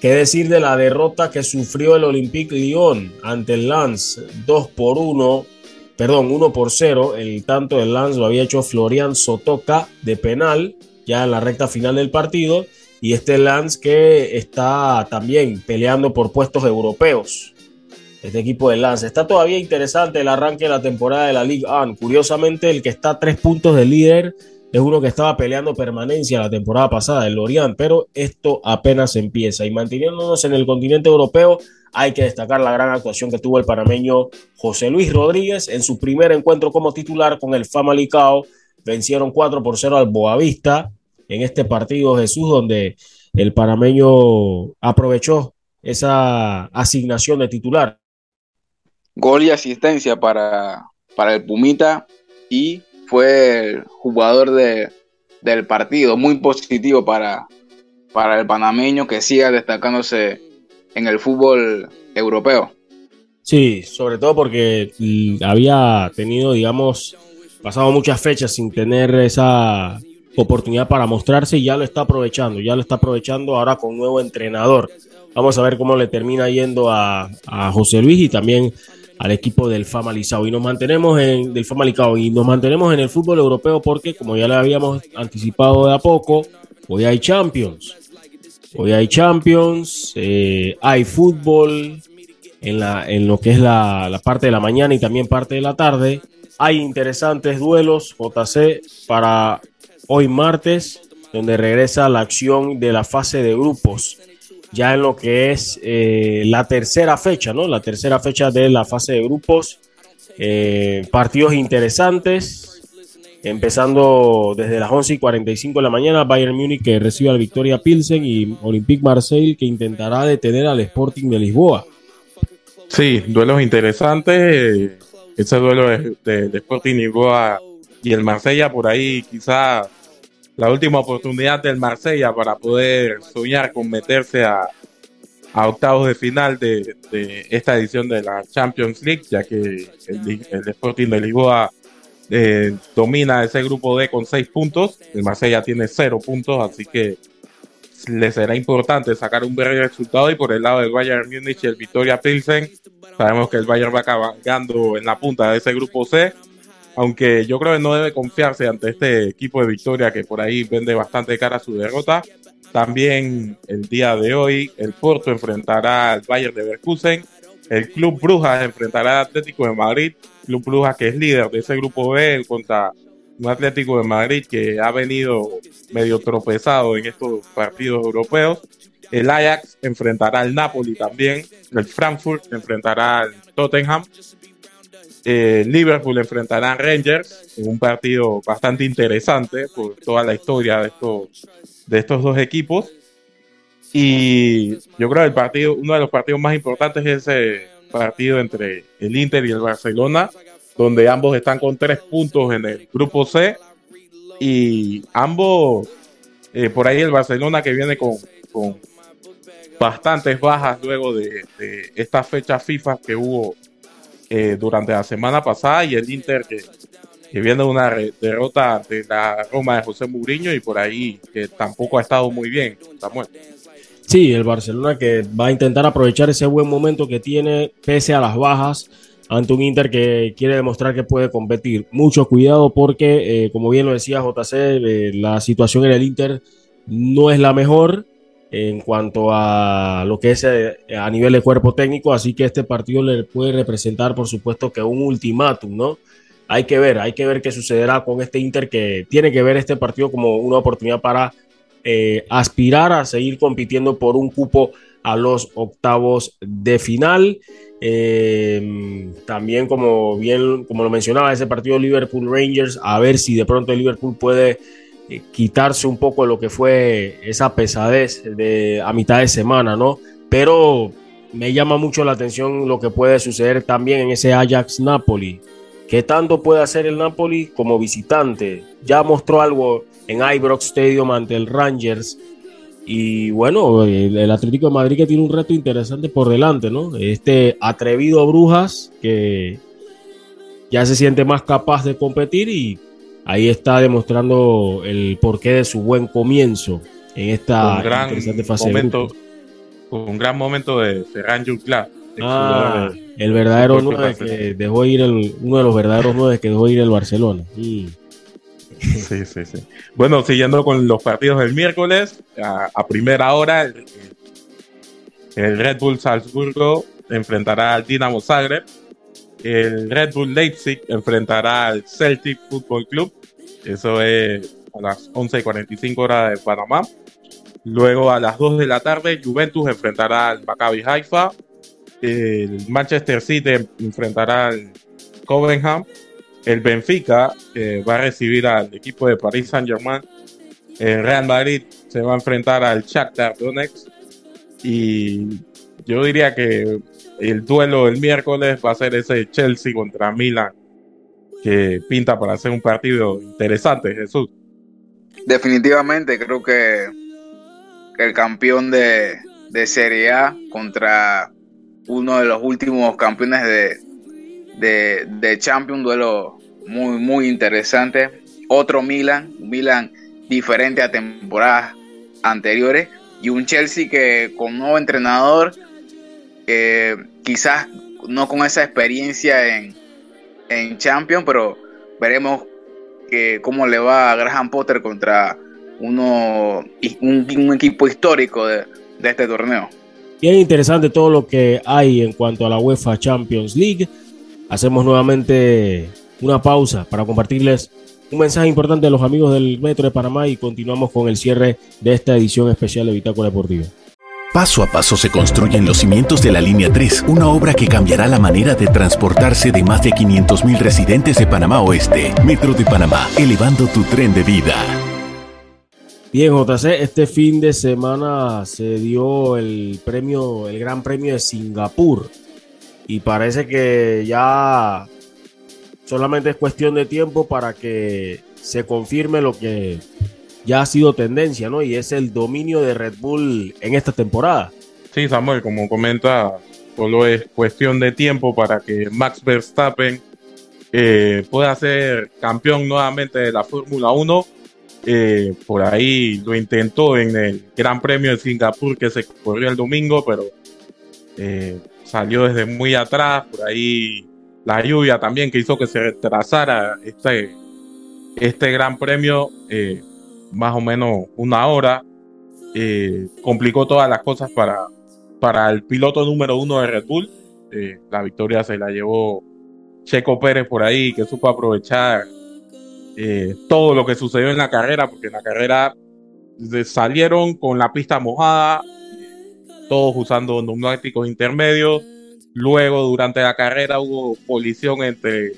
¿Qué decir de la derrota que sufrió el Olympique Lyon ante el Lens 2 por 1? Perdón, 1 por 0. El tanto del Lens lo había hecho Florian Sotoka de penal ya en la recta final del partido. Y este Lens que está también peleando por puestos europeos este equipo de Lance. Está todavía interesante el arranque de la temporada de la Ligue 1. Curiosamente, el que está a tres puntos de líder es uno que estaba peleando permanencia la temporada pasada, el Lorient, pero esto apenas empieza. Y manteniéndonos en el continente europeo, hay que destacar la gran actuación que tuvo el panameño José Luis Rodríguez en su primer encuentro como titular con el Famalicao. Vencieron 4 por 0 al Boavista en este partido, Jesús, donde el panameño aprovechó esa asignación de titular gol y asistencia para, para el Pumita y fue jugador de, del partido, muy positivo para, para el panameño que siga destacándose en el fútbol europeo. Sí, sobre todo porque había tenido, digamos, pasado muchas fechas sin tener esa oportunidad para mostrarse y ya lo está aprovechando, ya lo está aprovechando ahora con nuevo entrenador. Vamos a ver cómo le termina yendo a, a José Luis y también al equipo del Famalizado. Y nos mantenemos en del Famalicao y nos mantenemos en el fútbol europeo porque, como ya le habíamos anticipado de a poco, hoy hay Champions. Hoy hay Champions, eh, hay fútbol en, la, en lo que es la, la parte de la mañana y también parte de la tarde. Hay interesantes duelos JC para hoy martes, donde regresa la acción de la fase de grupos ya en lo que es eh, la tercera fecha, ¿no? La tercera fecha de la fase de grupos. Eh, partidos interesantes, empezando desde las 11 y 45 de la mañana, Bayern Múnich que recibe al Victoria Pilsen y Olympique Marseille que intentará detener al Sporting de Lisboa. Sí, duelos interesantes. Ese duelo de, de, de Sporting Lisboa y el Marsella por ahí quizá la última oportunidad del Marsella para poder soñar con meterse a, octavos de final de, esta edición de la Champions League, ya que el, Sporting de Lisboa eh, domina ese grupo D con seis puntos, el Marsella tiene cero puntos, así que le será importante sacar un buen resultado. Y por el lado del Bayern Múnich y el Victoria Pilsen, sabemos que el Bayern va cabalgando en la punta de ese grupo C aunque yo creo que no debe confiarse ante este equipo de Victoria que por ahí vende bastante cara su derrota. También el día de hoy el Porto enfrentará al Bayern de Leverkusen el Club Brujas enfrentará al Atlético de Madrid. Club Brujas que es líder de ese grupo B contra un Atlético de Madrid que ha venido medio tropezado en estos partidos europeos. El Ajax enfrentará al Napoli también. El Frankfurt enfrentará al Tottenham. Eh, Liverpool enfrentará a Rangers en un partido bastante interesante por toda la historia de estos, de estos dos equipos. Y yo creo que el partido, uno de los partidos más importantes es ese partido entre el Inter y el Barcelona, donde ambos están con tres puntos en el grupo C. Y ambos, eh, por ahí el Barcelona que viene con, con bastantes bajas luego de, de esta fecha FIFA que hubo eh, durante la semana pasada y el Inter que, que viene de una derrota ante la Roma de José Mourinho y por ahí que tampoco ha estado muy bien, Samuel. Sí, el Barcelona que va a intentar aprovechar ese buen momento que tiene pese a las bajas ante un Inter que quiere demostrar que puede competir. Mucho cuidado porque, eh, como bien lo decía JC, eh, la situación en el Inter no es la mejor en cuanto a lo que es eh, a nivel de cuerpo técnico, así que este partido le puede representar, por supuesto, que un ultimátum, ¿no? Hay que ver, hay que ver qué sucederá con este Inter que tiene que ver este partido como una oportunidad para eh, aspirar a seguir compitiendo por un cupo a los octavos de final. Eh, también, como bien, como lo mencionaba, ese partido Liverpool Rangers, a ver si de pronto el Liverpool puede eh, quitarse un poco lo que fue esa pesadez de a mitad de semana, ¿no? Pero me llama mucho la atención lo que puede suceder también en ese Ajax Napoli. ¿Qué tanto puede hacer el Napoli como visitante? Ya mostró algo en Ibrox Stadium ante el Rangers. Y bueno, el, Atlético de Madrid que tiene un reto interesante por delante, ¿no? Este atrevido Brujas que ya se siente más capaz de competir y ahí está demostrando el porqué de su buen comienzo en esta un gran interesante fase momento, de un gran momento de Ferran Jutla. Ah, el verdadero 9 que dejó ir el, uno de los verdaderos 9 que dejó ir el Barcelona. Sí, sí, sí. Bueno, siguiendo con los partidos del miércoles, a, a primera hora, el, el, Red Bull Salzburgo enfrentará al Dinamo Zagreb. El Red Bull Leipzig enfrentará al Celtic Football Club. Eso es a las 11.45 horas de Panamá. Luego a las 2 de la tarde, Juventus enfrentará al Maccabi Haifa. El Manchester City enfrentará al Covenham el Benfica eh, va a recibir al equipo de Paris Saint Germain. El Real Madrid se va a enfrentar al Shakhtar Donetsk. Y yo diría que el duelo del miércoles va a ser ese Chelsea contra Milan, que pinta para hacer un partido interesante, Jesús. Definitivamente, creo que el campeón de, de Serie A contra uno de los últimos campeones de, de, de Champions, duelo muy, muy interesante. Otro Milan, Milan diferente a temporadas anteriores. Y un Chelsea que con nuevo entrenador, quizás no con esa experiencia en, en Champions, pero veremos cómo le va Graham Potter contra uno, un, un equipo histórico de, de este torneo. Bien interesante todo lo que hay en cuanto a la UEFA Champions League. Hacemos nuevamente una pausa para compartirles un mensaje importante a los amigos del Metro de Panamá y continuamos con el cierre de esta edición especial de Bitácora Deportiva. Paso a paso se construyen los cimientos de la Línea 3, una obra que cambiará la manera de transportarse de más de 500.000 residentes de Panamá Oeste. Metro de Panamá, elevando tu tren de vida. Bien, JC, este fin de semana se dio el premio, el Gran Premio de Singapur. Y parece que ya solamente es cuestión de tiempo para que se confirme lo que ya ha sido tendencia, ¿no? Y es el dominio de Red Bull en esta temporada. Sí, Samuel, como comenta, solo es cuestión de tiempo para que Max Verstappen eh, pueda ser campeón nuevamente de la Fórmula 1. Eh, por ahí lo intentó en el Gran Premio de Singapur que se corrió el domingo, pero eh, salió desde muy atrás. Por ahí la lluvia también que hizo que se retrasara este, este Gran Premio más o menos una hora. Eh, complicó todas las cosas para, para el piloto número uno de Red Bull. Eh, la victoria se la llevó Checo Pérez por ahí, que supo aprovechar eh, todo lo que sucedió en la carrera, porque en la carrera salieron con la pista mojada, todos usando neumáticos intermedios. Luego, durante la carrera, hubo colisión entre,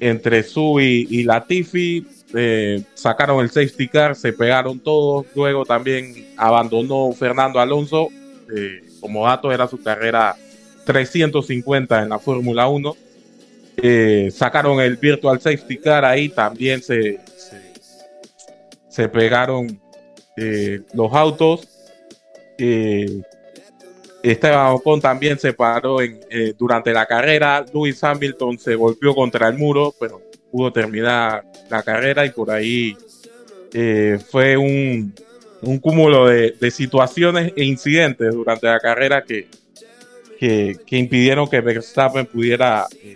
entre Sui y Latifi. Eh, sacaron el safety car, se pegaron todos. Luego también abandonó Fernando Alonso. Eh, como dato, era su carrera 350 en la Fórmula 1. Eh, sacaron el Virtual Safety Car ahí, también se, se, pegaron los autos. Esteban Ocon también se paró en, durante la carrera. Lewis Hamilton se golpeó contra el muro, pero pudo terminar la carrera y por ahí eh, fue un, un cúmulo de, situaciones e incidentes durante la carrera que, que, impidieron que Verstappen pudiera eh,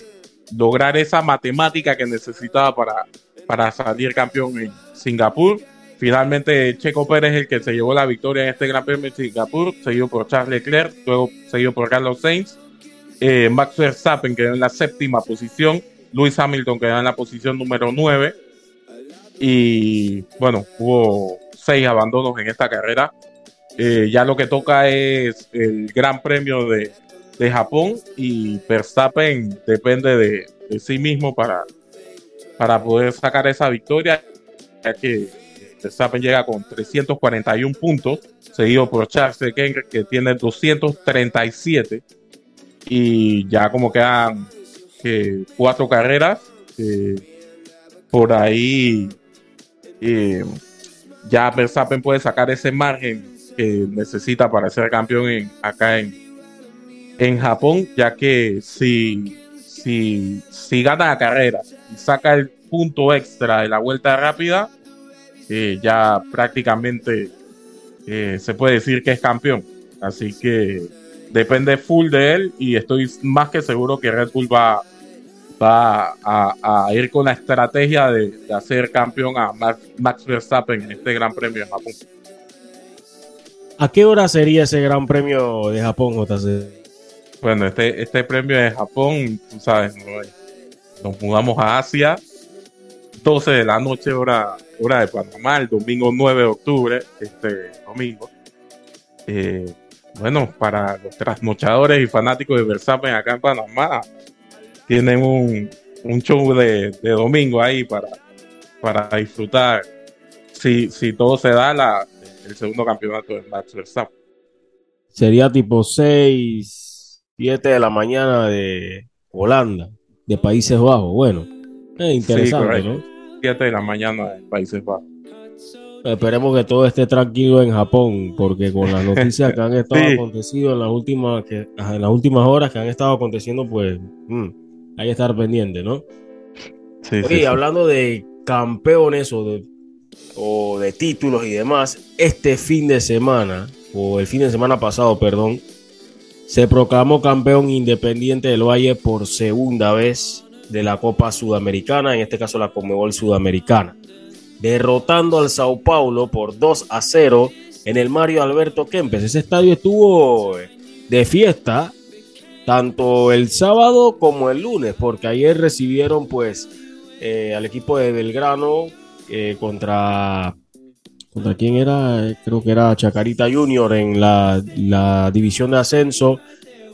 lograr esa matemática que necesitaba para, para salir campeón en Singapur. Finalmente Checo Pérez el que se llevó la victoria en este Gran Premio de Singapur, seguido por Charles Leclerc, luego seguido por Carlos Sainz. Eh, Max Verstappen quedó en la séptima posición Lewis Hamilton queda en la posición número 9. Y bueno, hubo seis abandonos en esta carrera. Eh, ya lo que toca es el Gran Premio de, Japón y Verstappen depende de, sí mismo para, para poder sacar esa victoria, ya que Verstappen llega con 341 puntos, seguido por Charles Leclerc que tiene 237 y ya como quedan cuatro carreras. por ahí eh, ya Verstappen puede sacar ese margen que necesita para ser campeón en, acá en, en Japón, ya que si, si, si gana la carrera y saca el punto extra de la vuelta rápida, eh, ya prácticamente eh, se puede decir que es campeón. Así que depende full de él y estoy más que seguro que Red Bull va, va a, ir con la estrategia de, hacer campeón a Max, Verstappen en este Gran Premio de Japón. ¿A qué hora sería ese Gran Premio de Japón, JC? Bueno, este, este premio de Japón, tú sabes, nos mudamos a Asia, 12 de la noche, hora, hora de Panamá, el domingo 9 de octubre, este domingo. Eh, bueno, para los trasnochadores y fanáticos de Verstappen acá en Panamá, tienen un, un show de, domingo ahí para, para disfrutar. Si, si todo se da, la, el segundo campeonato de Max Verstappen. Sería tipo 6, 7 de la mañana de Holanda, de Países Bajos. Bueno, es interesante, ¿no? 7 de la mañana de Países Bajos. Esperemos que todo esté tranquilo en Japón, porque con las noticias que han estado aconteciendo en las últimas que, en las últimas horas que han estado aconteciendo, pues mm, hay que estar pendiente, ¿no? Sí, sí, hablando de campeones o de, o de títulos y demás, este fin de semana, o el fin de semana pasado, perdón, se proclamó campeón independiente del Valle por segunda vez de la Copa Sudamericana, en este caso la Comebol Sudamericana, derrotando al Sao Paulo por 2 a 0 en el Mario Alberto Kempes. Ese estadio estuvo de fiesta tanto el sábado como el lunes, porque ayer recibieron pues eh, al equipo de Belgrano eh, contra contra quién era, creo que era Chacarita Junior en la, la división de ascenso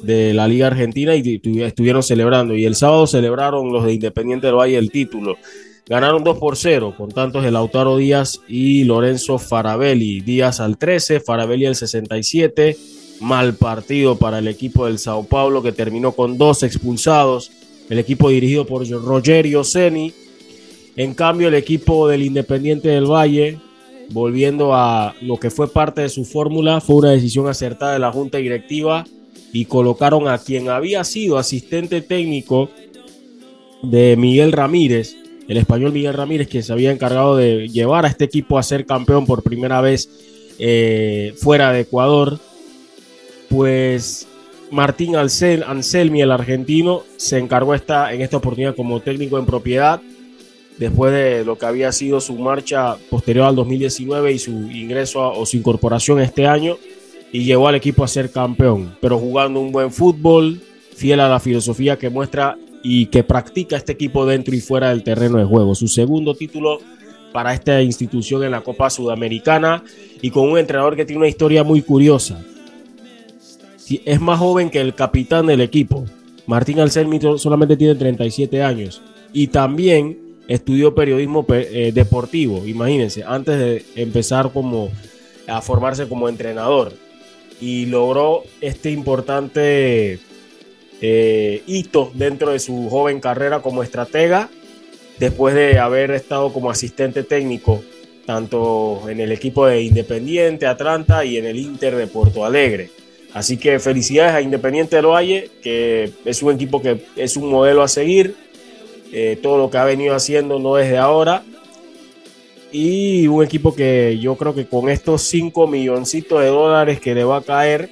de la Liga Argentina y estuvieron celebrando. Y el sábado celebraron los de Independiente del Valle el título. Ganaron 2 por 0 con tantos de Lautaro Díaz y Lorenzo Farabelli. Díaz al 13, Farabelli al 67, mal partido para el equipo del Sao Paulo que terminó con dos expulsados. El equipo dirigido por Rogerio Ceni. En cambio, el equipo del Independiente del Valle, volviendo a lo que fue parte de su fórmula, fue una decisión acertada de la Junta Directiva y colocaron a quien había sido asistente técnico de Miguel Ramírez, el español Miguel Ramírez, que se había encargado de llevar a este equipo a ser campeón por primera vez eh, fuera de Ecuador pues Martín Anselmi, el argentino, se encargó esta, en esta oportunidad como técnico en propiedad, después de lo que había sido su marcha posterior al 2019 y su ingreso o su incorporación este año, y llevó al equipo a ser campeón, pero jugando un buen fútbol, fiel a la filosofía que muestra y que practica este equipo dentro y fuera del terreno de juego. Su segundo título para esta institución en la Copa Sudamericana y con un entrenador que tiene una historia muy curiosa. Es más joven que el capitán del equipo. Martín Alcelmi solamente tiene 37 años y también estudió periodismo eh, deportivo, imagínense, antes de empezar como a formarse como entrenador y logró este importante eh, hito dentro de su joven carrera como estratega después de haber estado como asistente técnico tanto en el equipo de Independiente, Atlanta y en el Inter de Porto Alegre. Así que felicidades a Independiente del Valle, que es un equipo que es un modelo a seguir. Eh, todo lo que ha venido haciendo no es de ahora. Y un equipo que yo creo que con estos 5 milloncitos de dólares que le va a caer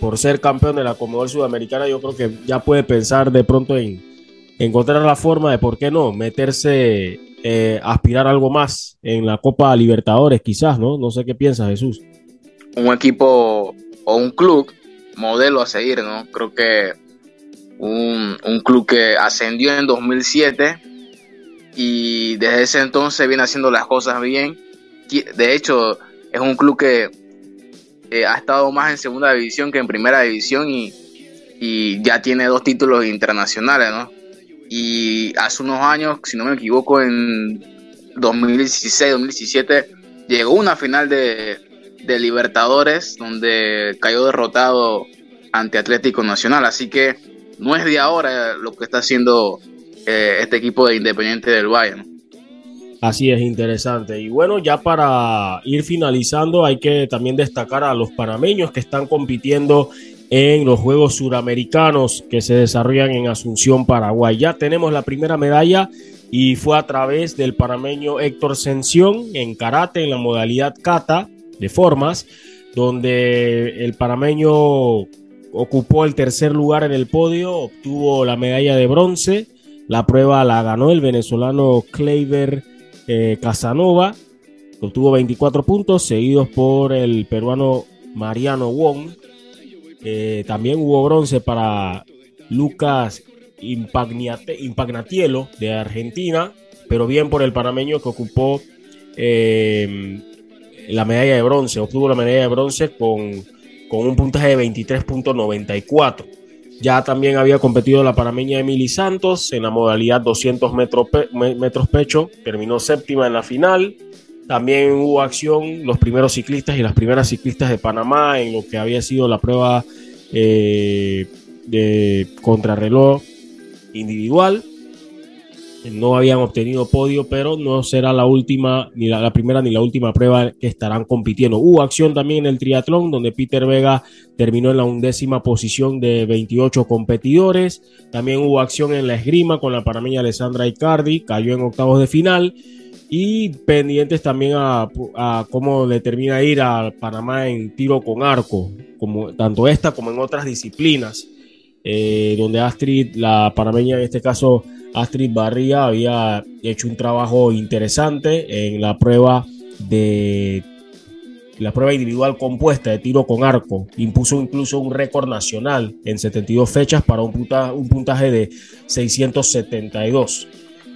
por ser campeón de la Comodoro Sudamericana, yo creo que ya puede pensar de pronto en encontrar la forma de, ¿por qué no?, meterse, eh, aspirar algo más en la Copa Libertadores, quizás, ¿no? No sé qué piensas, Jesús. Un equipo o un club modelo a seguir, ¿no? Creo que un, un club que ascendió en 2007 y desde ese entonces viene haciendo las cosas bien. De hecho, es un club que ha estado más en segunda división que en primera división y, y, ya tiene dos títulos internacionales, ¿no? Y hace unos años, si no me equivoco, en 2016, 2017, llegó una final de, de Libertadores donde cayó derrotado ante Atlético Nacional. Así que no es de ahora lo que está haciendo eh, este equipo de Independiente del Valle. Así es, interesante. Y bueno, ya para ir finalizando, hay que también destacar a los panameños que están compitiendo en los Juegos Suramericanos que se desarrollan en Asunción, Paraguay. Ya tenemos la primera medalla y fue a través del panameño Héctor Sención en karate en la modalidad kata de formas, donde el panameño ocupó el tercer lugar en el podio, obtuvo la medalla de bronce. La prueba la ganó el venezolano Kleiber eh, Casanova, obtuvo 24 puntos, seguidos por el peruano Mariano Wong. También hubo bronce para Lucas Impagnatielo de Argentina, pero bien por el panameño que ocupó eh, la medalla de bronce, obtuvo la medalla de bronce con, con un puntaje de 23.94. Ya también había competido la parameña Emily Santos en la modalidad 200 metros, metros pecho, terminó séptima en la final. También hubo acción los primeros ciclistas y las primeras ciclistas de Panamá en lo que había sido la prueba eh, de contrarreloj individual no habían obtenido podio, pero no será la última, ni la, primera ni la última prueba que estarán compitiendo. Hubo acción también en el triatlón, donde Peter Vega terminó en la undécima posición de 28 competidores. También hubo acción en la esgrima con la parameña Alessandra Icardi, cayó en octavos de final. Y pendientes también a, cómo le termina ir a Panamá en tiro con arco, como tanto esta como en otras disciplinas, eh, donde Astrid, la panameña en este caso, Astrid Barría había hecho un trabajo interesante en la prueba de la prueba individual compuesta de tiro con arco. Impuso incluso un récord nacional en 72 fechas para un, un puntaje de 672.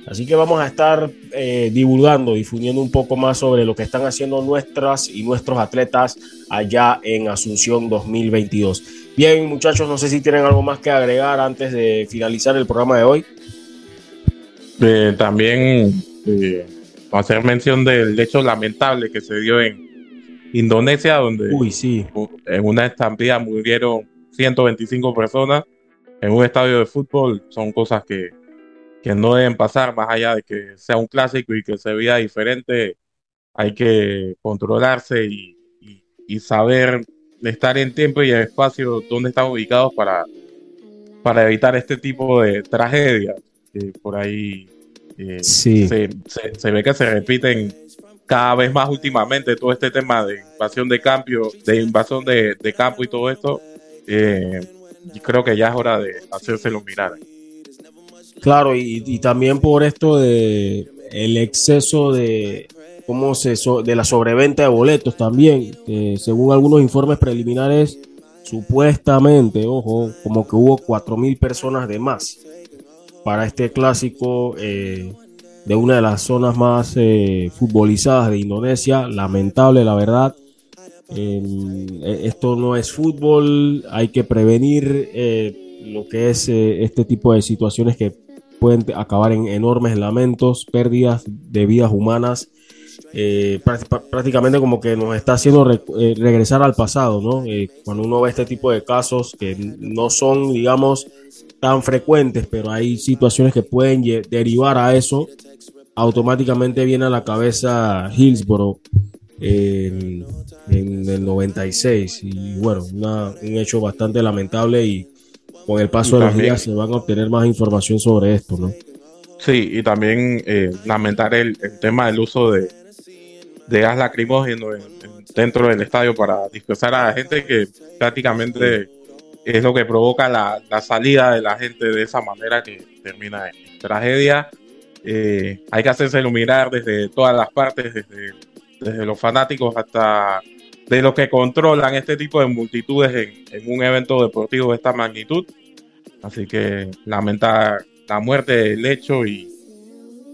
Así que vamos a estar eh, divulgando, difundiendo un poco más sobre lo que están haciendo nuestras y nuestros atletas allá en Asunción 2022. Bien, muchachos, no sé si tienen algo más que agregar antes de finalizar el programa de hoy. Eh, también eh, hacer mención del hecho lamentable que se dio en Indonesia, donde en una estampida murieron 125 personas en un estadio de fútbol. Son cosas que, que no deben pasar, más allá de que sea un clásico y que se vea diferente. Hay que controlarse y, y, saber estar en tiempo y en espacio donde están ubicados para, para evitar este tipo de tragedias por ahí eh, se, ve que se repiten cada vez más últimamente todo este tema de invasión de cambio, de invasión de, campo y todo esto. Eh, y creo que ya es hora de hacérselo mirar. Claro, y, también por esto de el exceso de cómo se de la sobreventa de boletos también, según algunos informes preliminares supuestamente, ojo, como que hubo cuatro mil personas de más para este clásico eh, de una de las zonas más eh, futbolizadas de Indonesia. Lamentable, la verdad. Eh, esto no es fútbol, hay que prevenir lo que es este tipo de situaciones que pueden acabar en enormes lamentos, pérdidas de vidas humanas. prácticamente como que nos está haciendo regresar al pasado, ¿no? cuando uno ve este tipo de casos que no son, digamos, tan frecuentes, pero hay situaciones que pueden derivar a eso, automáticamente viene a la cabeza Hillsborough en, el 96. Y bueno, un hecho bastante lamentable y con el paso de los días se van a obtener más información sobre esto, ¿no? Sí, y también eh, lamentar el, tema del uso de, de gas lacrimógeno dentro del estadio para dispersar a la gente que prácticamente es lo que provoca la, salida de la gente de esa manera que termina en tragedia. Eh, hay que hacerse iluminar desde todas las partes, desde, desde los fanáticos hasta de los que controlan este tipo de multitudes en, un evento deportivo de esta magnitud. Así que lamentar la muerte del hecho y,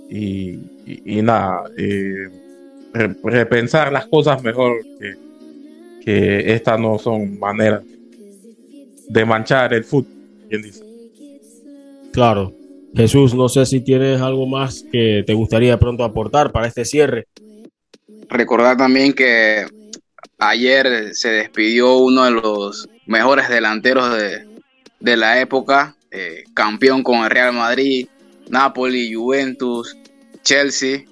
y, nada, eh, repensar las cosas mejor que, que estas no son maneras de manchar el fútbol, dice. Claro. Jesús, no sé si tienes algo más que te gustaría de pronto aportar para este cierre. Recordar también que ayer se despidió uno de los mejores delanteros de, la época, eh, campeón con el Real Madrid, Napoli, Juventus, Chelsea,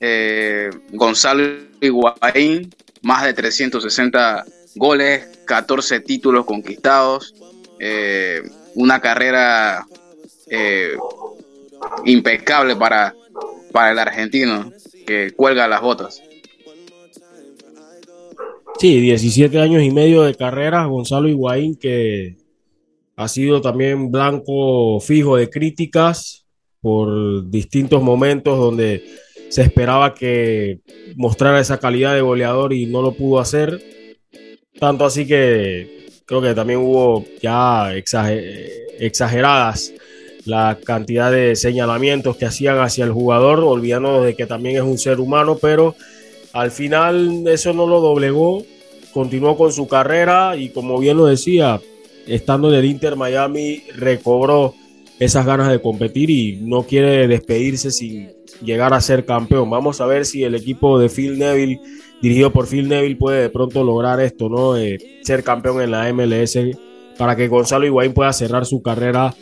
eh, Gonzalo Higuaín, más de 360 goles, 14 títulos conquistados, eh, una carrera eh, impecable para, para el argentino que cuelga las botas. Sí, 17 años y medio de carrera, Gonzalo Higuaín, que ha sido también blanco fijo de críticas por distintos momentos donde se esperaba que mostrara esa calidad de goleador y no lo pudo hacer. Tanto así que creo que también hubo ya exageradas la cantidad de señalamientos que hacían hacia el jugador, olvidándonos de que también es un ser humano, pero al final eso no lo doblegó, continuó con su carrera y como bien lo decía, estando en el Inter Miami recobró esas ganas de competir y no quiere despedirse sin llegar a ser campeón. Vamos a ver si el equipo de Phil Neville dirigido por Phil Neville, puede de pronto lograr esto, ¿no? Eh, ser campeón en la MLS para que Gonzalo Higuaín pueda cerrar su carrera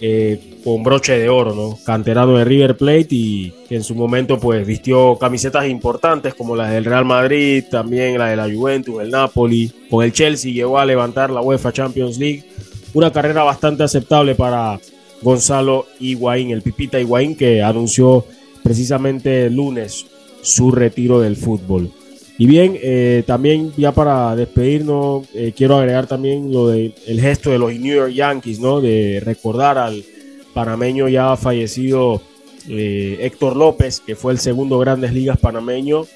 eh, con broche de oro, ¿no? Canterano de River Plate y que en su momento pues vistió camisetas importantes como las del Real Madrid, también la de la Juventus, el Napoli, con el Chelsea llegó a levantar la UEFA Champions League. Una carrera bastante aceptable para Gonzalo Higuaín, el Pipita Higuaín que anunció precisamente el lunes su retiro del fútbol. Y bien, eh, también ya para despedirnos, eh, quiero agregar también lo del el gesto de los New York Yankees, ¿no? De recordar al panameño ya fallecido eh, Héctor López, que fue el segundo Grandes Ligas panameño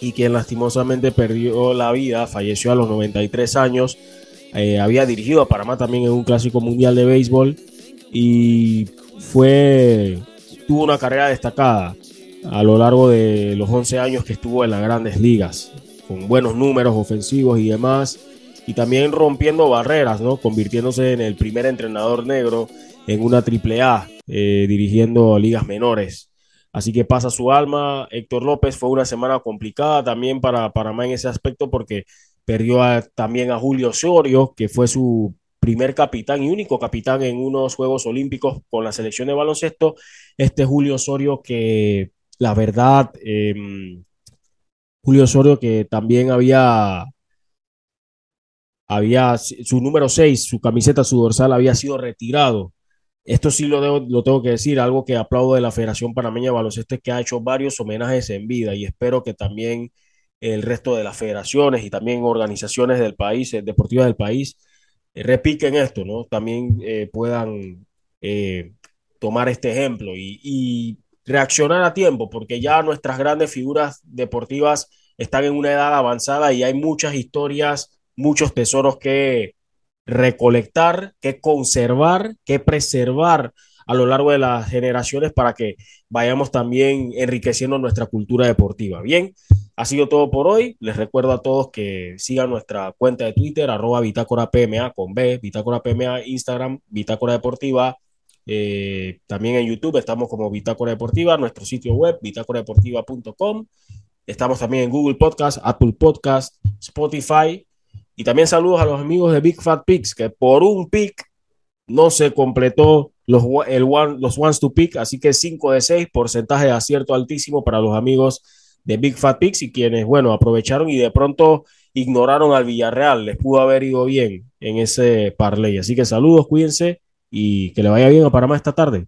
y quien lastimosamente perdió la vida, falleció a los 93 años. había dirigido a Panamá también en un clásico mundial de béisbol y fue tuvo una carrera destacada a lo largo de los 11 años que estuvo en las grandes ligas, con buenos números ofensivos y demás, y también rompiendo barreras, ¿no? convirtiéndose en el primer entrenador negro en una triple A, eh, dirigiendo ligas menores. Así que pasa su alma. Héctor López fue una semana complicada también para Panamá en ese aspecto porque perdió también a Julio Osorio, que fue su primer capitán y único capitán en unos Juegos Olímpicos con la selección de baloncesto. Este Julio Osorio que la verdad, em, Julio Osorio que también había, había su número 6, su camiseta, su dorsal había sido retirado. Esto sí lo, lo tengo que decir, algo que aplaudo de la Federación Panameña de Baloncesto es que ha hecho varios homenajes en vida y espero que también el resto de las federaciones y también organizaciones del país, eh, deportivas del país, eh, repiquen esto, ¿no? También eh, puedan tomar este ejemplo y reaccionar a tiempo, porque ya nuestras grandes figuras deportivas están en una edad avanzada y hay muchas historias muchos tesoros que recolectar, que conservar, que preservar a lo largo de las generaciones para que vayamos también enriqueciendo nuestra cultura deportiva. Bien, ha sido todo por hoy. Les recuerdo a todos que sigan nuestra cuenta de Twitter, arroba Bitácora PMA con B, Bitácora PMA, Instagram, Bitácora Deportiva. Eh, también en YouTube estamos como Bitácora Deportiva, nuestro sitio web, bitácoradeportiva.com. Estamos también en Google Podcast, Apple Podcast, Spotify. Y también saludos a los amigos de Big Fat Picks, que por un pick no se completó los, el one, los ones to pick, así que 5 de 6, porcentaje de acierto altísimo para los amigos de Big Fat Picks y quienes, bueno, aprovecharon y de pronto ignoraron al Villarreal. Les pudo haber ido bien en ese parlay. Así que saludos, cuídense y que le vaya bien a Panamá esta tarde.